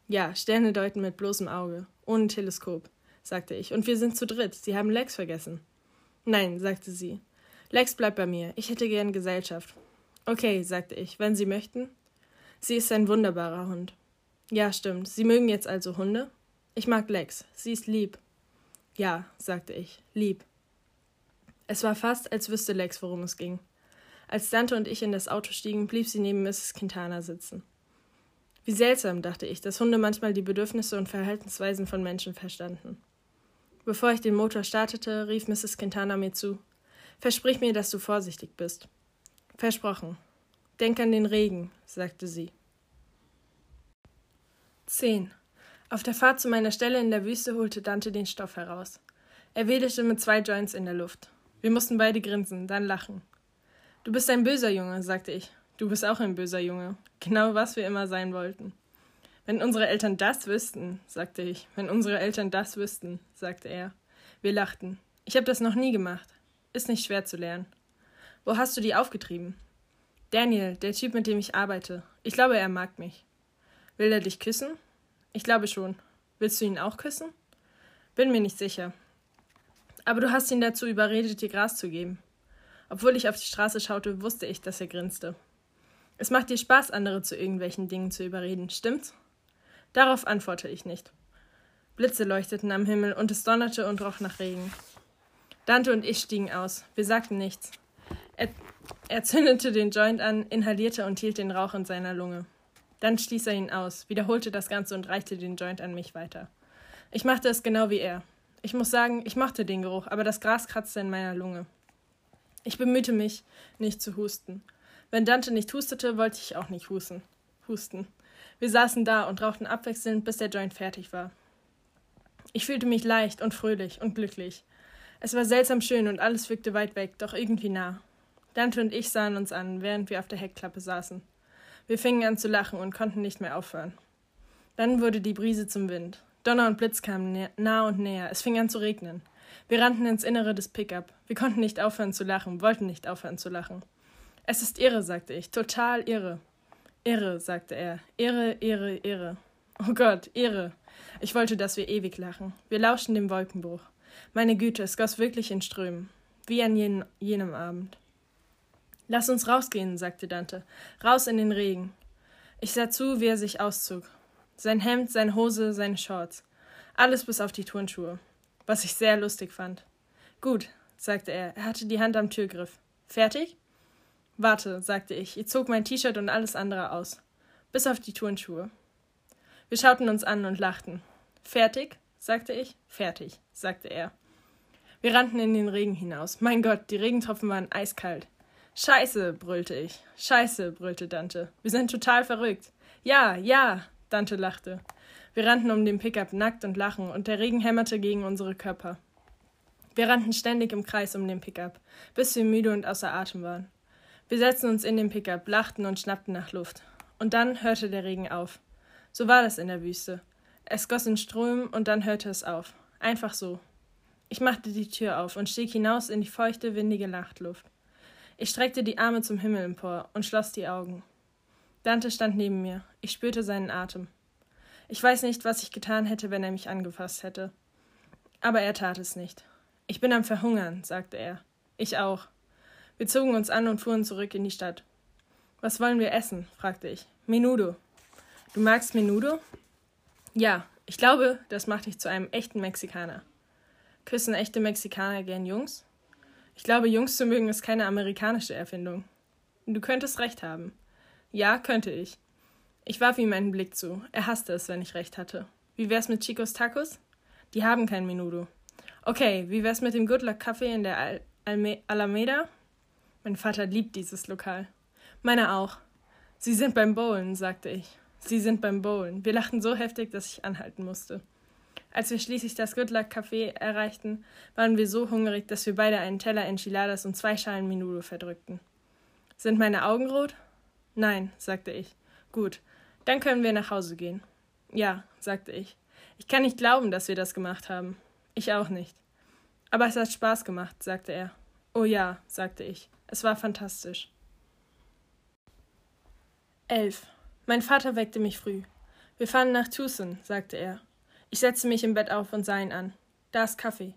Ja, Sterne deuten mit bloßem Auge, ohne Teleskop sagte ich. Und wir sind zu dritt. Sie haben Lex vergessen. Nein, sagte sie. Lex bleibt bei mir. Ich hätte gern Gesellschaft. Okay, sagte ich, wenn Sie möchten. Sie ist ein wunderbarer Hund. Ja, stimmt. Sie mögen jetzt also Hunde? Ich mag Lex. Sie ist lieb. Ja, sagte ich, lieb. Es war fast, als wüsste Lex, worum es ging. Als Dante und ich in das Auto stiegen, blieb sie neben Mrs. Quintana sitzen. Wie seltsam, dachte ich, dass Hunde manchmal die Bedürfnisse und Verhaltensweisen von Menschen verstanden. Bevor ich den Motor startete, rief Mrs. Quintana mir zu. Versprich mir, dass du vorsichtig bist. Versprochen. Denk an den Regen, sagte sie. 10. Auf der Fahrt zu meiner Stelle in der Wüste holte Dante den Stoff heraus. Er wedelte mit zwei Joints in der Luft. Wir mussten beide grinsen, dann lachen. Du bist ein böser Junge, sagte ich. Du bist auch ein böser Junge. Genau was wir immer sein wollten. Wenn unsere Eltern das wüssten, sagte ich. Wenn unsere Eltern das wüssten, sagte er. Wir lachten. Ich habe das noch nie gemacht. Ist nicht schwer zu lernen. Wo hast du die aufgetrieben? Daniel, der Typ, mit dem ich arbeite. Ich glaube, er mag mich. Will er dich küssen? Ich glaube schon. Willst du ihn auch küssen? Bin mir nicht sicher. Aber du hast ihn dazu überredet, dir Gras zu geben. Obwohl ich auf die Straße schaute, wusste ich, dass er grinste. Es macht dir Spaß, andere zu irgendwelchen Dingen zu überreden, stimmt's? Darauf antworte ich nicht. Blitze leuchteten am Himmel und es donnerte und roch nach Regen. Dante und ich stiegen aus. Wir sagten nichts. Er, er zündete den Joint an, inhalierte und hielt den Rauch in seiner Lunge. Dann stieß er ihn aus, wiederholte das Ganze und reichte den Joint an mich weiter. Ich machte es genau wie er. Ich muss sagen, ich mochte den Geruch, aber das Gras kratzte in meiner Lunge. Ich bemühte mich, nicht zu husten. Wenn Dante nicht hustete, wollte ich auch nicht husten. husten. Wir saßen da und rauchten abwechselnd, bis der Joint fertig war. Ich fühlte mich leicht und fröhlich und glücklich. Es war seltsam schön und alles wirkte weit weg, doch irgendwie nah. Dante und ich sahen uns an, während wir auf der Heckklappe saßen. Wir fingen an zu lachen und konnten nicht mehr aufhören. Dann wurde die Brise zum Wind. Donner und Blitz kamen nah und näher. Es fing an zu regnen. Wir rannten ins Innere des Pickup. Wir konnten nicht aufhören zu lachen, wollten nicht aufhören zu lachen. Es ist irre, sagte ich. Total irre. Irre, sagte er. Irre, irre, irre. Oh Gott, irre. Ich wollte, dass wir ewig lachen. Wir lauschten dem Wolkenbruch. Meine Güte, es goss wirklich in Strömen. Wie an jen jenem Abend. Lass uns rausgehen, sagte Dante. Raus in den Regen. Ich sah zu, wie er sich auszog. Sein Hemd, seine Hose, seine Shorts. Alles bis auf die Turnschuhe. Was ich sehr lustig fand. Gut, sagte er. Er hatte die Hand am Türgriff. Fertig? Warte, sagte ich. Ich zog mein T-Shirt und alles andere aus. Bis auf die Turnschuhe. Wir schauten uns an und lachten. Fertig? sagte ich. Fertig, sagte er. Wir rannten in den Regen hinaus. Mein Gott, die Regentropfen waren eiskalt. Scheiße, brüllte ich. Scheiße, brüllte Dante. Wir sind total verrückt. Ja, ja, Dante lachte. Wir rannten um den Pickup nackt und lachen, und der Regen hämmerte gegen unsere Körper. Wir rannten ständig im Kreis um den Pickup, bis wir müde und außer Atem waren. Wir setzten uns in den Pickup, lachten und schnappten nach Luft. Und dann hörte der Regen auf. So war das in der Wüste. Es goss in Strömen und dann hörte es auf. Einfach so. Ich machte die Tür auf und stieg hinaus in die feuchte, windige Nachtluft. Ich streckte die Arme zum Himmel empor und schloss die Augen. Dante stand neben mir. Ich spürte seinen Atem. Ich weiß nicht, was ich getan hätte, wenn er mich angefasst hätte. Aber er tat es nicht. Ich bin am Verhungern, sagte er. Ich auch. Wir zogen uns an und fuhren zurück in die Stadt. Was wollen wir essen? fragte ich. Menudo. Du magst Menudo? Ja, ich glaube, das macht dich zu einem echten Mexikaner. Küssen echte Mexikaner gern Jungs? Ich glaube, Jungs zu mögen ist keine amerikanische Erfindung. Du könntest recht haben. Ja, könnte ich. Ich warf ihm einen Blick zu. Er hasste es, wenn ich recht hatte. Wie wär's mit Chicos Tacos? Die haben kein Menudo. Okay, wie wär's mit dem Good Luck Café in der Al Alme Alameda? Mein Vater liebt dieses Lokal. Meiner auch. Sie sind beim Bowlen, sagte ich. Sie sind beim Bowlen. Wir lachten so heftig, dass ich anhalten musste. Als wir schließlich das Good Luck Café erreichten, waren wir so hungrig, dass wir beide einen Teller Enchiladas und zwei Schalen Menudo verdrückten. Sind meine Augen rot? Nein, sagte ich. Gut, dann können wir nach Hause gehen. Ja, sagte ich. Ich kann nicht glauben, dass wir das gemacht haben. Ich auch nicht. Aber es hat Spaß gemacht, sagte er. Oh ja, sagte ich. Es war fantastisch. 11. Mein Vater weckte mich früh. Wir fahren nach Tucson, sagte er. Ich setzte mich im Bett auf und sah ihn an. Da ist Kaffee.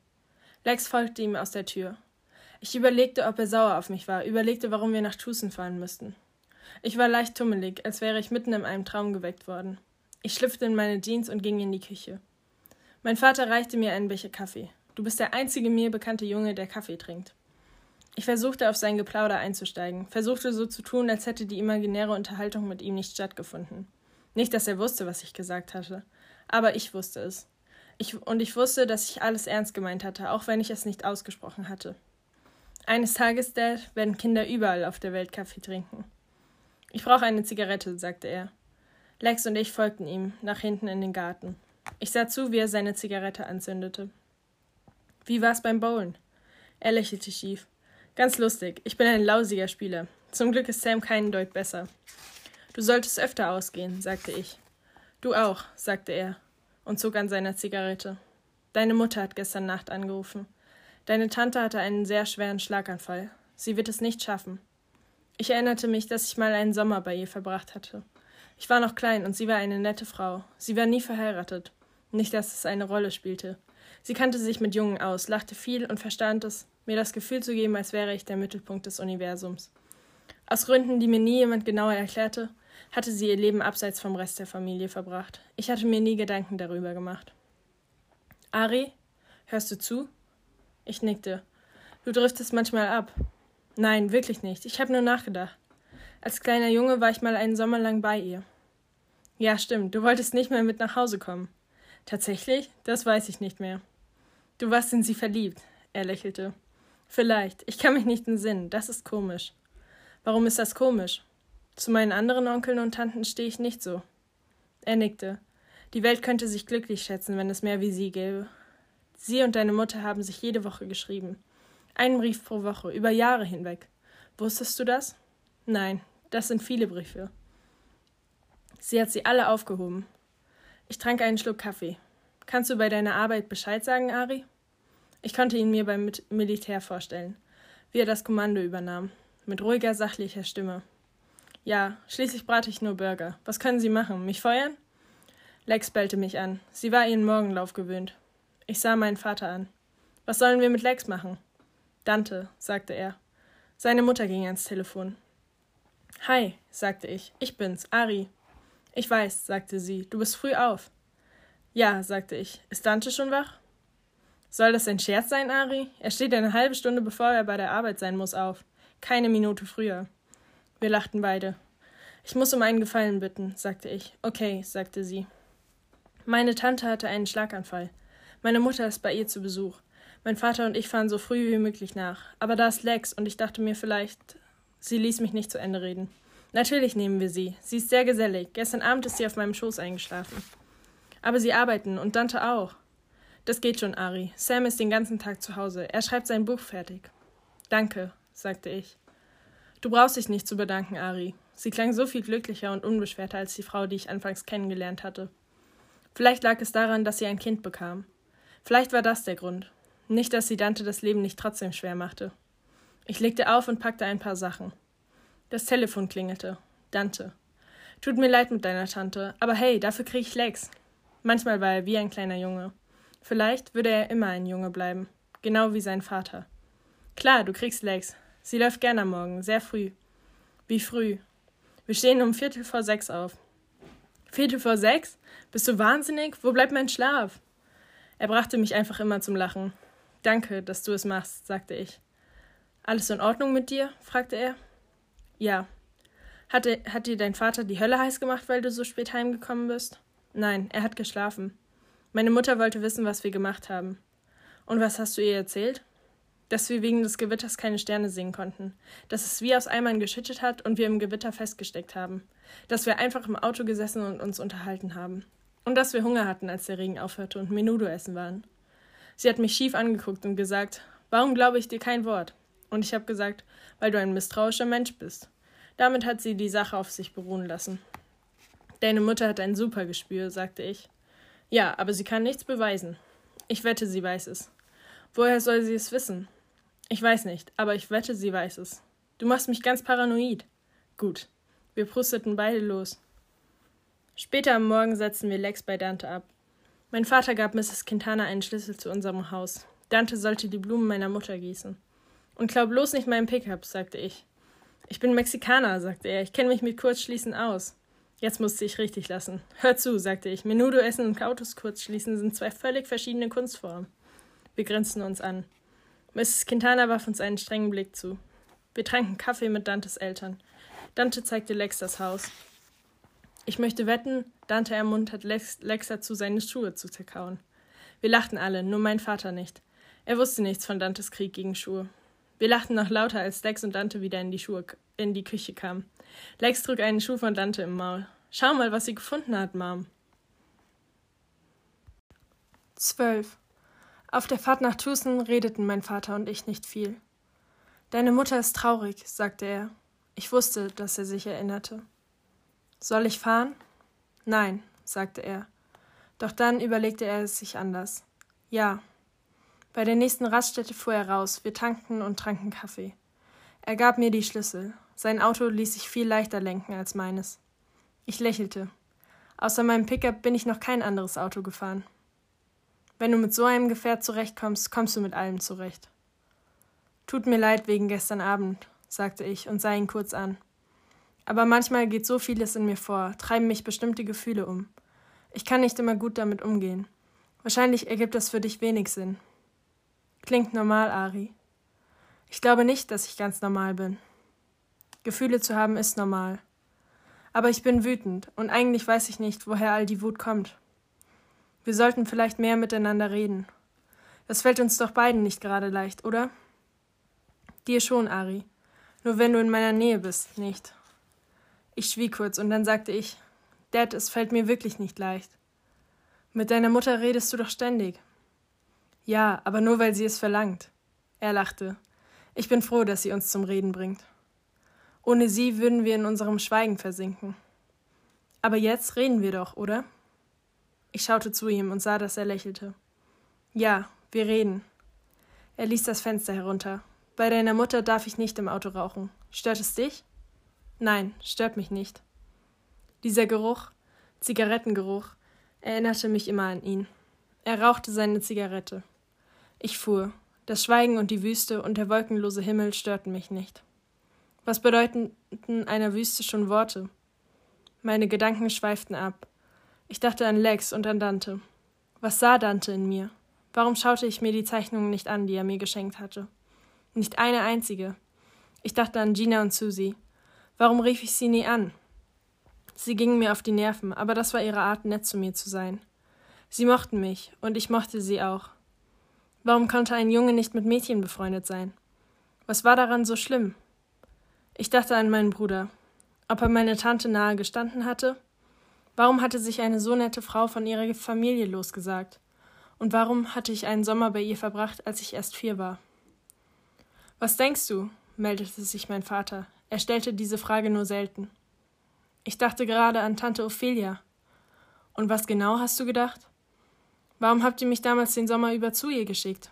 Lex folgte ihm aus der Tür. Ich überlegte, ob er sauer auf mich war, überlegte, warum wir nach Tucson fahren müssten. Ich war leicht tummelig, als wäre ich mitten in einem Traum geweckt worden. Ich schlüpfte in meine Jeans und ging in die Küche. Mein Vater reichte mir einen Becher Kaffee. Du bist der einzige mir bekannte Junge, der Kaffee trinkt. Ich versuchte auf sein Geplauder einzusteigen, versuchte so zu tun, als hätte die imaginäre Unterhaltung mit ihm nicht stattgefunden. Nicht, dass er wusste, was ich gesagt hatte, aber ich wusste es. Ich, und ich wusste, dass ich alles ernst gemeint hatte, auch wenn ich es nicht ausgesprochen hatte. Eines Tages, Dad, werden Kinder überall auf der Welt Kaffee trinken. Ich brauche eine Zigarette, sagte er. Lex und ich folgten ihm nach hinten in den Garten. Ich sah zu, wie er seine Zigarette anzündete. Wie war's beim Bowlen? Er lächelte schief. Ganz lustig. Ich bin ein lausiger Spieler. Zum Glück ist Sam keinen Deut besser. Du solltest öfter ausgehen, sagte ich. Du auch, sagte er und zog an seiner Zigarette. Deine Mutter hat gestern Nacht angerufen. Deine Tante hatte einen sehr schweren Schlaganfall. Sie wird es nicht schaffen. Ich erinnerte mich, dass ich mal einen Sommer bei ihr verbracht hatte. Ich war noch klein und sie war eine nette Frau. Sie war nie verheiratet. Nicht, dass es eine Rolle spielte. Sie kannte sich mit Jungen aus, lachte viel und verstand es, mir das Gefühl zu geben, als wäre ich der Mittelpunkt des Universums. Aus Gründen, die mir nie jemand genauer erklärte, hatte sie ihr Leben abseits vom Rest der Familie verbracht. Ich hatte mir nie Gedanken darüber gemacht. Ari, hörst du zu? Ich nickte. Du driftest manchmal ab. Nein, wirklich nicht. Ich habe nur nachgedacht. Als kleiner Junge war ich mal einen Sommer lang bei ihr. Ja, stimmt. Du wolltest nicht mehr mit nach Hause kommen. Tatsächlich? Das weiß ich nicht mehr. Du warst in sie verliebt. Er lächelte. Vielleicht. Ich kann mich nicht entsinnen. Das ist komisch. Warum ist das komisch? Zu meinen anderen Onkeln und Tanten stehe ich nicht so. Er nickte. Die Welt könnte sich glücklich schätzen, wenn es mehr wie sie gäbe. Sie und deine Mutter haben sich jede Woche geschrieben. Einen Brief pro Woche, über Jahre hinweg. Wusstest du das? Nein, das sind viele Briefe. Sie hat sie alle aufgehoben. Ich trank einen Schluck Kaffee. Kannst du bei deiner Arbeit Bescheid sagen, Ari? Ich konnte ihn mir beim Militär vorstellen, wie er das Kommando übernahm, mit ruhiger, sachlicher Stimme. Ja, schließlich brate ich nur Burger. Was können Sie machen? Mich feuern? Lex bellte mich an. Sie war ihren Morgenlauf gewöhnt. Ich sah meinen Vater an. Was sollen wir mit Lex machen? Dante, sagte er. Seine Mutter ging ans Telefon. Hi, sagte ich. Ich bin's, Ari. Ich weiß, sagte sie. Du bist früh auf. Ja, sagte ich. Ist Dante schon wach? Soll das ein Scherz sein, Ari? Er steht eine halbe Stunde bevor er bei der Arbeit sein muss auf. Keine Minute früher. Wir lachten beide. Ich muss um einen Gefallen bitten, sagte ich. Okay, sagte sie. Meine Tante hatte einen Schlaganfall. Meine Mutter ist bei ihr zu Besuch. Mein Vater und ich fahren so früh wie möglich nach. Aber da ist Lex und ich dachte mir vielleicht. Sie ließ mich nicht zu Ende reden. Natürlich nehmen wir sie. Sie ist sehr gesellig. Gestern Abend ist sie auf meinem Schoß eingeschlafen. Aber sie arbeiten und Dante auch. Das geht schon, Ari. Sam ist den ganzen Tag zu Hause. Er schreibt sein Buch fertig. Danke, sagte ich. Du brauchst dich nicht zu bedanken, Ari. Sie klang so viel glücklicher und unbeschwerter als die Frau, die ich anfangs kennengelernt hatte. Vielleicht lag es daran, dass sie ein Kind bekam. Vielleicht war das der Grund. Nicht, dass sie Dante das Leben nicht trotzdem schwer machte. Ich legte auf und packte ein paar Sachen. Das Telefon klingelte. Dante. Tut mir leid mit deiner Tante, aber hey, dafür krieg ich Lex. Manchmal war er wie ein kleiner Junge. Vielleicht würde er immer ein Junge bleiben. Genau wie sein Vater. Klar, du kriegst Lex. Sie läuft gern am Morgen, sehr früh. Wie früh? Wir stehen um Viertel vor sechs auf. Viertel vor sechs? Bist du wahnsinnig? Wo bleibt mein Schlaf? Er brachte mich einfach immer zum Lachen. Danke, dass du es machst, sagte ich. Alles in Ordnung mit dir? fragte er. Ja. Hatte, hat dir dein Vater die Hölle heiß gemacht, weil du so spät heimgekommen bist? Nein, er hat geschlafen. Meine Mutter wollte wissen, was wir gemacht haben. Und was hast du ihr erzählt? Dass wir wegen des Gewitters keine Sterne sehen konnten, dass es wie aus Eimern geschüttet hat und wir im Gewitter festgesteckt haben, dass wir einfach im Auto gesessen und uns unterhalten haben und dass wir Hunger hatten, als der Regen aufhörte und Menudo essen waren. Sie hat mich schief angeguckt und gesagt, warum glaube ich dir kein Wort? Und ich habe gesagt, weil du ein misstrauischer Mensch bist. Damit hat sie die Sache auf sich beruhen lassen. Deine Mutter hat ein super Gespür, sagte ich. Ja, aber sie kann nichts beweisen. Ich wette, sie weiß es. Woher soll sie es wissen? Ich weiß nicht, aber ich wette, sie weiß es. Du machst mich ganz paranoid. Gut. Wir prusteten beide los. Später am Morgen setzten wir Lex bei Dante ab. Mein Vater gab Mrs. Quintana einen Schlüssel zu unserem Haus. Dante sollte die Blumen meiner Mutter gießen. Und glaub bloß nicht meinen Pickup, sagte ich. Ich bin Mexikaner, sagte er. Ich kenne mich mit Kurzschließen aus. Jetzt musste ich richtig lassen. Hör zu, sagte ich. Menudo essen und Autos kurzschließen sind zwei völlig verschiedene Kunstformen. Wir grinsten uns an. Mrs. Quintana warf uns einen strengen Blick zu. Wir tranken Kaffee mit Dantes Eltern. Dante zeigte Lex das Haus. Ich möchte wetten, Dante ermuntert Lex, Lex dazu, seine Schuhe zu zerkauen. Wir lachten alle, nur mein Vater nicht. Er wusste nichts von Dantes Krieg gegen Schuhe. Wir lachten noch lauter, als Lex und Dante wieder in die, Schuhe, in die Küche kamen. Lex trug einen Schuh von Dante im Maul. Schau mal, was sie gefunden hat, Mom. 12. Auf der Fahrt nach Tucson redeten mein Vater und ich nicht viel. Deine Mutter ist traurig, sagte er. Ich wusste, dass er sich erinnerte. Soll ich fahren? Nein, sagte er. Doch dann überlegte er es sich anders. Ja. Bei der nächsten Raststätte fuhr er raus, wir tankten und tranken Kaffee. Er gab mir die Schlüssel. Sein Auto ließ sich viel leichter lenken als meines. Ich lächelte. Außer meinem Pickup bin ich noch kein anderes Auto gefahren. Wenn du mit so einem Gefährt zurechtkommst, kommst du mit allem zurecht. Tut mir leid wegen gestern Abend, sagte ich und sah ihn kurz an. Aber manchmal geht so vieles in mir vor, treiben mich bestimmte Gefühle um. Ich kann nicht immer gut damit umgehen. Wahrscheinlich ergibt das für dich wenig Sinn. Klingt normal, Ari. Ich glaube nicht, dass ich ganz normal bin. Gefühle zu haben ist normal. Aber ich bin wütend und eigentlich weiß ich nicht, woher all die Wut kommt. Wir sollten vielleicht mehr miteinander reden. Das fällt uns doch beiden nicht gerade leicht, oder? Dir schon, Ari. Nur wenn du in meiner Nähe bist, nicht. Ich schwieg kurz und dann sagte ich, Dad, es fällt mir wirklich nicht leicht. Mit deiner Mutter redest du doch ständig. Ja, aber nur weil sie es verlangt. Er lachte. Ich bin froh, dass sie uns zum Reden bringt. Ohne sie würden wir in unserem Schweigen versinken. Aber jetzt reden wir doch, oder? Ich schaute zu ihm und sah, dass er lächelte. Ja, wir reden. Er ließ das Fenster herunter. Bei deiner Mutter darf ich nicht im Auto rauchen. Stört es dich? Nein, stört mich nicht. Dieser Geruch, Zigarettengeruch, erinnerte mich immer an ihn. Er rauchte seine Zigarette. Ich fuhr. Das Schweigen und die Wüste und der wolkenlose Himmel störten mich nicht. Was bedeuteten einer Wüste schon Worte? Meine Gedanken schweiften ab. Ich dachte an Lex und an Dante. Was sah Dante in mir? Warum schaute ich mir die Zeichnungen nicht an, die er mir geschenkt hatte? Nicht eine einzige. Ich dachte an Gina und Susie. Warum rief ich sie nie an? Sie gingen mir auf die Nerven, aber das war ihre Art, nett zu mir zu sein. Sie mochten mich, und ich mochte sie auch. Warum konnte ein Junge nicht mit Mädchen befreundet sein? Was war daran so schlimm? Ich dachte an meinen Bruder. Ob er meine Tante nahe gestanden hatte? Warum hatte sich eine so nette Frau von ihrer Familie losgesagt? Und warum hatte ich einen Sommer bei ihr verbracht, als ich erst vier war? Was denkst du? meldete sich mein Vater. Er stellte diese Frage nur selten. Ich dachte gerade an Tante Ophelia. Und was genau hast du gedacht? Warum habt ihr mich damals den Sommer über zu ihr geschickt?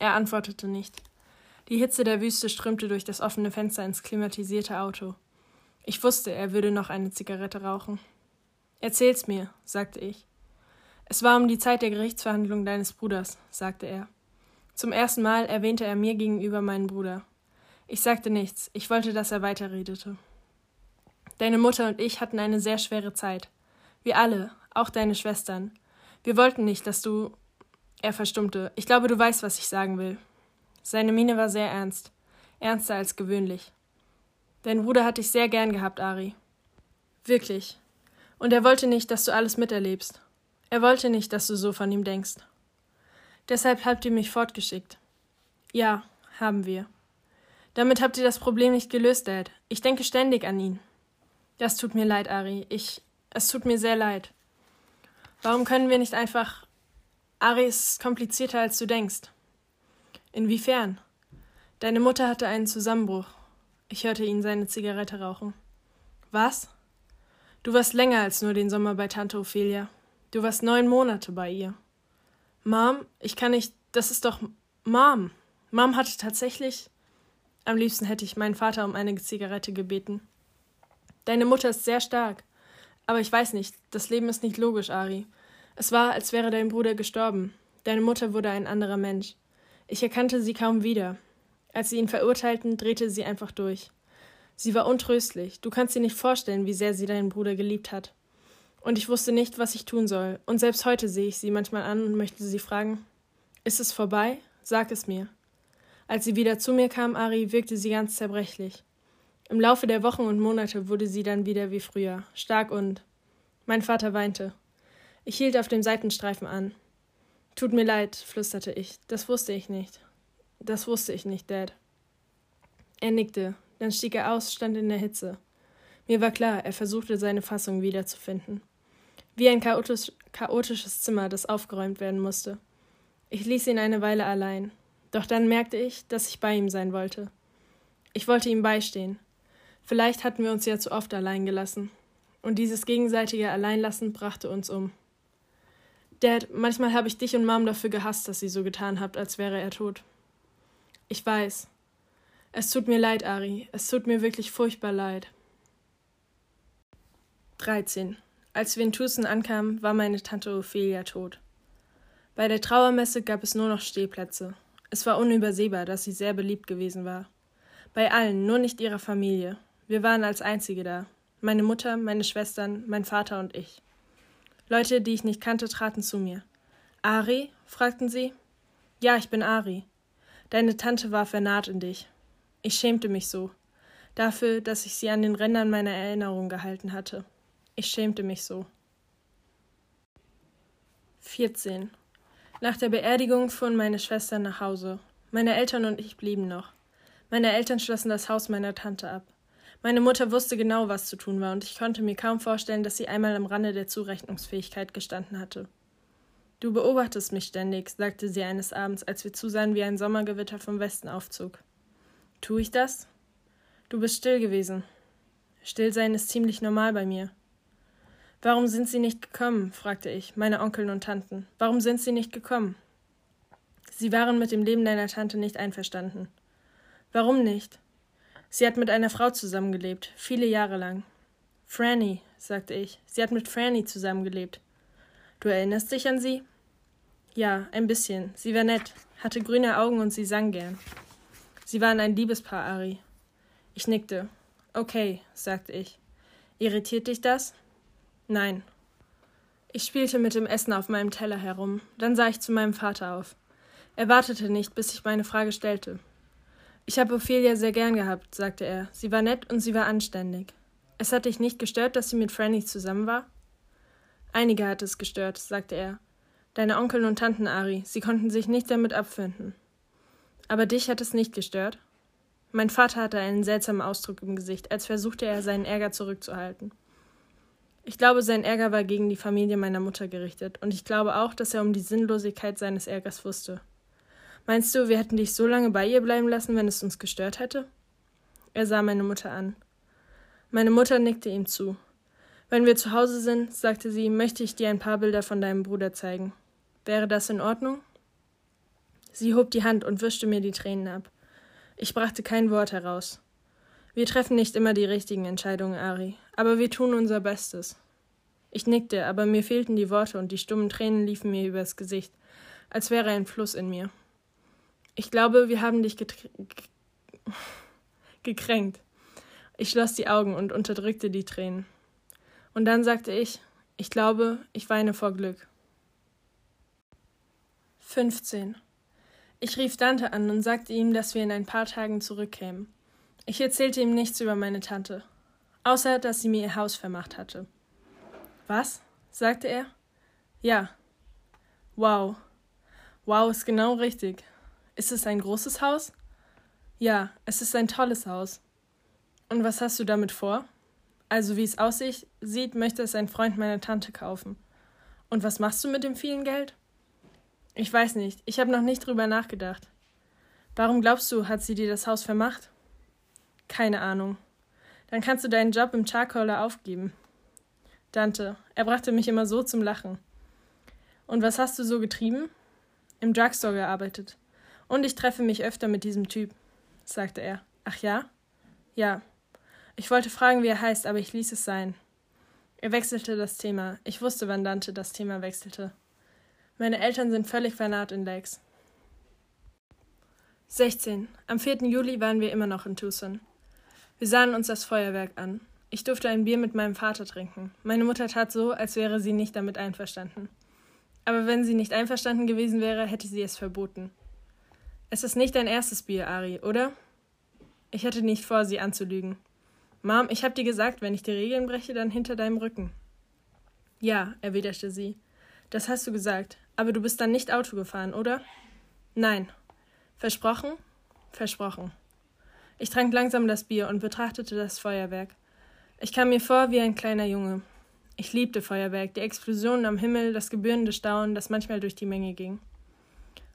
Er antwortete nicht. Die Hitze der Wüste strömte durch das offene Fenster ins klimatisierte Auto. Ich wusste, er würde noch eine Zigarette rauchen. Erzähl's mir, sagte ich. Es war um die Zeit der Gerichtsverhandlung deines Bruders, sagte er. Zum ersten Mal erwähnte er mir gegenüber meinen Bruder. Ich sagte nichts, ich wollte, dass er weiterredete. Deine Mutter und ich hatten eine sehr schwere Zeit. Wir alle, auch deine Schwestern. Wir wollten nicht, dass du. Er verstummte. Ich glaube, du weißt, was ich sagen will. Seine Miene war sehr ernst, ernster als gewöhnlich. Dein Bruder hat dich sehr gern gehabt, Ari. Wirklich. Und er wollte nicht, dass du alles miterlebst. Er wollte nicht, dass du so von ihm denkst. Deshalb habt ihr mich fortgeschickt. Ja, haben wir. Damit habt ihr das Problem nicht gelöst, Dad. Ich denke ständig an ihn. Das tut mir leid, Ari. Ich. Es tut mir sehr leid. Warum können wir nicht einfach. Ari ist komplizierter, als du denkst. Inwiefern? Deine Mutter hatte einen Zusammenbruch. Ich hörte ihn seine Zigarette rauchen. Was? Du warst länger als nur den Sommer bei Tante Ophelia. Du warst neun Monate bei ihr. Mom, ich kann nicht. Das ist doch. Mom. Mom hatte tatsächlich. Am liebsten hätte ich meinen Vater um eine Zigarette gebeten. Deine Mutter ist sehr stark. Aber ich weiß nicht, das Leben ist nicht logisch, Ari. Es war, als wäre dein Bruder gestorben. Deine Mutter wurde ein anderer Mensch. Ich erkannte sie kaum wieder. Als sie ihn verurteilten, drehte sie einfach durch. Sie war untröstlich. Du kannst dir nicht vorstellen, wie sehr sie deinen Bruder geliebt hat. Und ich wusste nicht, was ich tun soll. Und selbst heute sehe ich sie manchmal an und möchte sie fragen: Ist es vorbei? Sag es mir. Als sie wieder zu mir kam, Ari, wirkte sie ganz zerbrechlich. Im Laufe der Wochen und Monate wurde sie dann wieder wie früher, stark und. Mein Vater weinte. Ich hielt auf dem Seitenstreifen an. Tut mir leid, flüsterte ich. Das wusste ich nicht. Das wusste ich nicht, Dad. Er nickte, dann stieg er aus, stand in der Hitze. Mir war klar, er versuchte seine Fassung wiederzufinden. Wie ein chaotisch, chaotisches Zimmer, das aufgeräumt werden musste. Ich ließ ihn eine Weile allein. Doch dann merkte ich, dass ich bei ihm sein wollte. Ich wollte ihm beistehen. Vielleicht hatten wir uns ja zu oft allein gelassen. Und dieses gegenseitige Alleinlassen brachte uns um. Dad, manchmal habe ich dich und Mom dafür gehasst, dass sie so getan habt, als wäre er tot. Ich weiß. Es tut mir leid, Ari. Es tut mir wirklich furchtbar leid. 13. Als wir in Tucson ankamen, war meine Tante Ophelia tot. Bei der Trauermesse gab es nur noch Stehplätze. Es war unübersehbar, dass sie sehr beliebt gewesen war. Bei allen, nur nicht ihrer Familie. Wir waren als Einzige da. Meine Mutter, meine Schwestern, mein Vater und ich. Leute, die ich nicht kannte, traten zu mir. Ari? fragten sie. Ja, ich bin Ari. Deine Tante war vernarrt in dich. Ich schämte mich so. Dafür, dass ich sie an den Rändern meiner Erinnerung gehalten hatte. Ich schämte mich so. 14. Nach der Beerdigung fuhren meine Schwestern nach Hause. Meine Eltern und ich blieben noch. Meine Eltern schlossen das Haus meiner Tante ab. Meine Mutter wusste genau, was zu tun war, und ich konnte mir kaum vorstellen, dass sie einmal am Rande der Zurechnungsfähigkeit gestanden hatte. Du beobachtest mich ständig, sagte sie eines Abends, als wir zusahen, wie ein Sommergewitter vom Westen aufzog. Tu ich das? Du bist still gewesen. Stillsein ist ziemlich normal bei mir. Warum sind Sie nicht gekommen? fragte ich, meine Onkeln und Tanten. Warum sind Sie nicht gekommen? Sie waren mit dem Leben deiner Tante nicht einverstanden. Warum nicht? Sie hat mit einer Frau zusammengelebt, viele Jahre lang. Franny, sagte ich. Sie hat mit Franny zusammengelebt. Du erinnerst dich an sie? Ja, ein bisschen. Sie war nett, hatte grüne Augen und sie sang gern. Sie waren ein Liebespaar, Ari. Ich nickte. Okay, sagte ich. Irritiert dich das? Nein. Ich spielte mit dem Essen auf meinem Teller herum. Dann sah ich zu meinem Vater auf. Er wartete nicht, bis ich meine Frage stellte. Ich habe Ophelia sehr gern gehabt, sagte er. Sie war nett und sie war anständig. Es hat dich nicht gestört, dass sie mit Franny zusammen war? Einige hat es gestört, sagte er. Deine Onkel und Tanten, Ari, sie konnten sich nicht damit abfinden. Aber dich hat es nicht gestört? Mein Vater hatte einen seltsamen Ausdruck im Gesicht, als versuchte er, seinen Ärger zurückzuhalten. Ich glaube, sein Ärger war gegen die Familie meiner Mutter gerichtet, und ich glaube auch, dass er um die Sinnlosigkeit seines Ärgers wusste. Meinst du, wir hätten dich so lange bei ihr bleiben lassen, wenn es uns gestört hätte? Er sah meine Mutter an. Meine Mutter nickte ihm zu. Wenn wir zu Hause sind, sagte sie, möchte ich dir ein paar Bilder von deinem Bruder zeigen. Wäre das in Ordnung? Sie hob die Hand und wischte mir die Tränen ab. Ich brachte kein Wort heraus. Wir treffen nicht immer die richtigen Entscheidungen, Ari, aber wir tun unser Bestes. Ich nickte, aber mir fehlten die Worte und die stummen Tränen liefen mir übers Gesicht, als wäre ein Fluss in mir. Ich glaube, wir haben dich (laughs) gekränkt. Ich schloss die Augen und unterdrückte die Tränen. Und dann sagte ich, ich glaube, ich weine vor Glück. 15. Ich rief Dante an und sagte ihm, dass wir in ein paar Tagen zurückkämen. Ich erzählte ihm nichts über meine Tante, außer dass sie mir ihr Haus vermacht hatte. Was? sagte er. Ja. Wow. Wow ist genau richtig. Ist es ein großes Haus? Ja, es ist ein tolles Haus. Und was hast du damit vor? Also wie es aussieht, sieht, möchte es ein Freund meiner Tante kaufen. Und was machst du mit dem vielen Geld? Ich weiß nicht, ich habe noch nicht drüber nachgedacht. Warum glaubst du, hat sie dir das Haus vermacht? Keine Ahnung. Dann kannst du deinen Job im Charcoaler aufgeben. Dante, er brachte mich immer so zum Lachen. Und was hast du so getrieben? Im Drugstore gearbeitet. Und ich treffe mich öfter mit diesem Typ, sagte er. Ach ja? Ja. Ich wollte fragen, wie er heißt, aber ich ließ es sein. Er wechselte das Thema. Ich wusste, wann Dante das Thema wechselte. Meine Eltern sind völlig vernarrt in Lakes. 16. Am 4. Juli waren wir immer noch in Tucson. Wir sahen uns das Feuerwerk an. Ich durfte ein Bier mit meinem Vater trinken. Meine Mutter tat so, als wäre sie nicht damit einverstanden. Aber wenn sie nicht einverstanden gewesen wäre, hätte sie es verboten. Es ist nicht dein erstes Bier, Ari, oder? Ich hatte nicht vor, sie anzulügen. Mom, ich hab dir gesagt, wenn ich die Regeln breche, dann hinter deinem Rücken. Ja, erwiderte sie. Das hast du gesagt. Aber du bist dann nicht Auto gefahren, oder? Nein. Versprochen? Versprochen. Ich trank langsam das Bier und betrachtete das Feuerwerk. Ich kam mir vor wie ein kleiner Junge. Ich liebte Feuerwerk, die Explosionen am Himmel, das gebührende Staunen, das manchmal durch die Menge ging.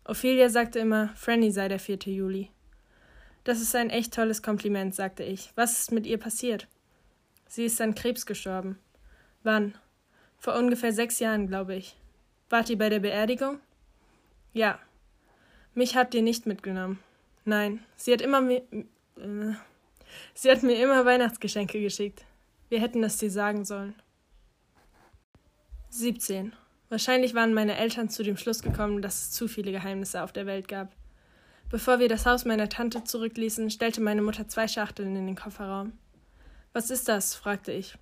Ophelia sagte immer, Franny sei der 4. Juli. Das ist ein echt tolles Kompliment, sagte ich. Was ist mit ihr passiert? Sie ist an Krebs gestorben. Wann? Vor ungefähr sechs Jahren, glaube ich. Wart ihr bei der Beerdigung? Ja. Mich habt ihr nicht mitgenommen. Nein, sie hat immer mir, äh, sie hat mir immer Weihnachtsgeschenke geschickt. Wir hätten es dir sagen sollen. 17. Wahrscheinlich waren meine Eltern zu dem Schluss gekommen, dass es zu viele Geheimnisse auf der Welt gab. Bevor wir das Haus meiner Tante zurückließen, stellte meine Mutter zwei Schachteln in den Kofferraum. Was ist das? fragte ich.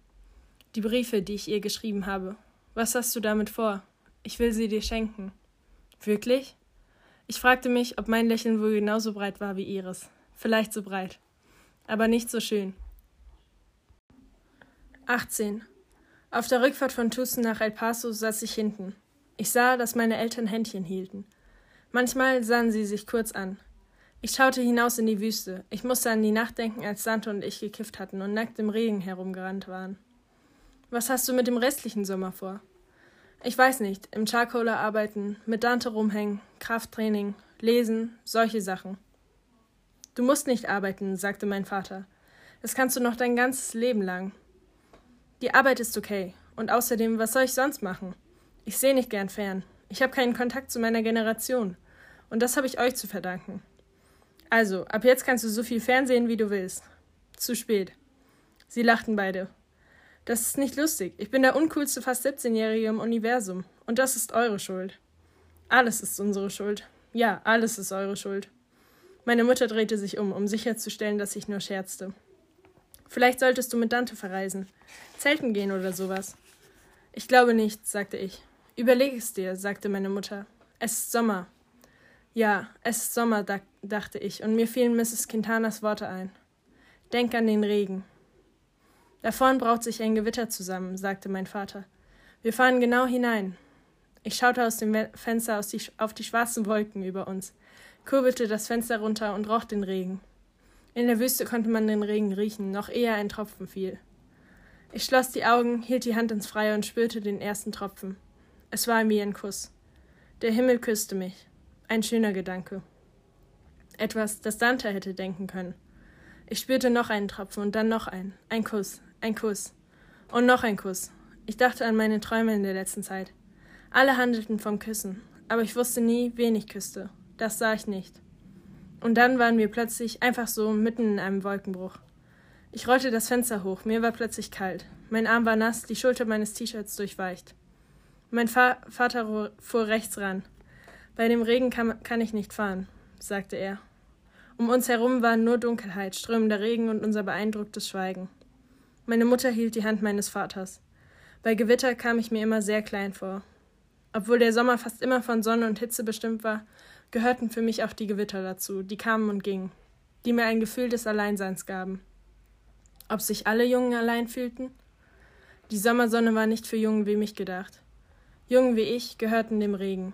Die Briefe, die ich ihr geschrieben habe. Was hast du damit vor? Ich will sie dir schenken. Wirklich? Ich fragte mich, ob mein Lächeln wohl genauso breit war wie ihres. Vielleicht so breit. Aber nicht so schön. 18. Auf der Rückfahrt von Tucson nach El Paso saß ich hinten. Ich sah, dass meine Eltern Händchen hielten. Manchmal sahen sie sich kurz an. Ich schaute hinaus in die Wüste. Ich musste an die Nacht denken, als Sante und ich gekifft hatten und nackt im Regen herumgerannt waren. Was hast du mit dem restlichen Sommer vor? Ich weiß nicht. Im Charcoaler arbeiten, mit Dante rumhängen, Krafttraining, lesen, solche Sachen. Du musst nicht arbeiten, sagte mein Vater. Das kannst du noch dein ganzes Leben lang. Die Arbeit ist okay. Und außerdem, was soll ich sonst machen? Ich sehe nicht gern fern. Ich habe keinen Kontakt zu meiner Generation. Und das habe ich euch zu verdanken. Also, ab jetzt kannst du so viel Fernsehen, wie du willst. Zu spät. Sie lachten beide. Das ist nicht lustig. Ich bin der uncoolste fast 17-Jährige im Universum. Und das ist eure Schuld. Alles ist unsere Schuld. Ja, alles ist eure Schuld. Meine Mutter drehte sich um, um sicherzustellen, dass ich nur scherzte. Vielleicht solltest du mit Dante verreisen. Zelten gehen oder sowas. Ich glaube nicht, sagte ich. Überleg es dir, sagte meine Mutter. Es ist Sommer. Ja, es ist Sommer, dachte ich, und mir fielen Mrs. Quintanas Worte ein. Denk an den Regen. Da vorn braut sich ein Gewitter zusammen, sagte mein Vater. Wir fahren genau hinein. Ich schaute aus dem Fenster die, auf die schwarzen Wolken über uns, kurbelte das Fenster runter und roch den Regen. In der Wüste konnte man den Regen riechen, noch ehe ein Tropfen fiel. Ich schloss die Augen, hielt die Hand ins Freie und spürte den ersten Tropfen. Es war wie ein Kuss. Der Himmel küsste mich. Ein schöner Gedanke. Etwas, das Dante hätte denken können. Ich spürte noch einen Tropfen und dann noch einen. Ein Kuss, ein Kuss. Und noch ein Kuss. Ich dachte an meine Träume in der letzten Zeit. Alle handelten vom Küssen, aber ich wusste nie, wen ich küsste. Das sah ich nicht. Und dann waren wir plötzlich einfach so mitten in einem Wolkenbruch. Ich rollte das Fenster hoch, mir war plötzlich kalt. Mein Arm war nass, die Schulter meines T-Shirts durchweicht. Mein Fa Vater fuhr rechts ran. Bei dem Regen kann, kann ich nicht fahren, sagte er. Um uns herum war nur Dunkelheit, strömender Regen und unser beeindrucktes Schweigen. Meine Mutter hielt die Hand meines Vaters. Bei Gewitter kam ich mir immer sehr klein vor. Obwohl der Sommer fast immer von Sonne und Hitze bestimmt war, gehörten für mich auch die Gewitter dazu, die kamen und gingen, die mir ein Gefühl des Alleinseins gaben. Ob sich alle Jungen allein fühlten? Die Sommersonne war nicht für Jungen wie mich gedacht. Jungen wie ich gehörten dem Regen.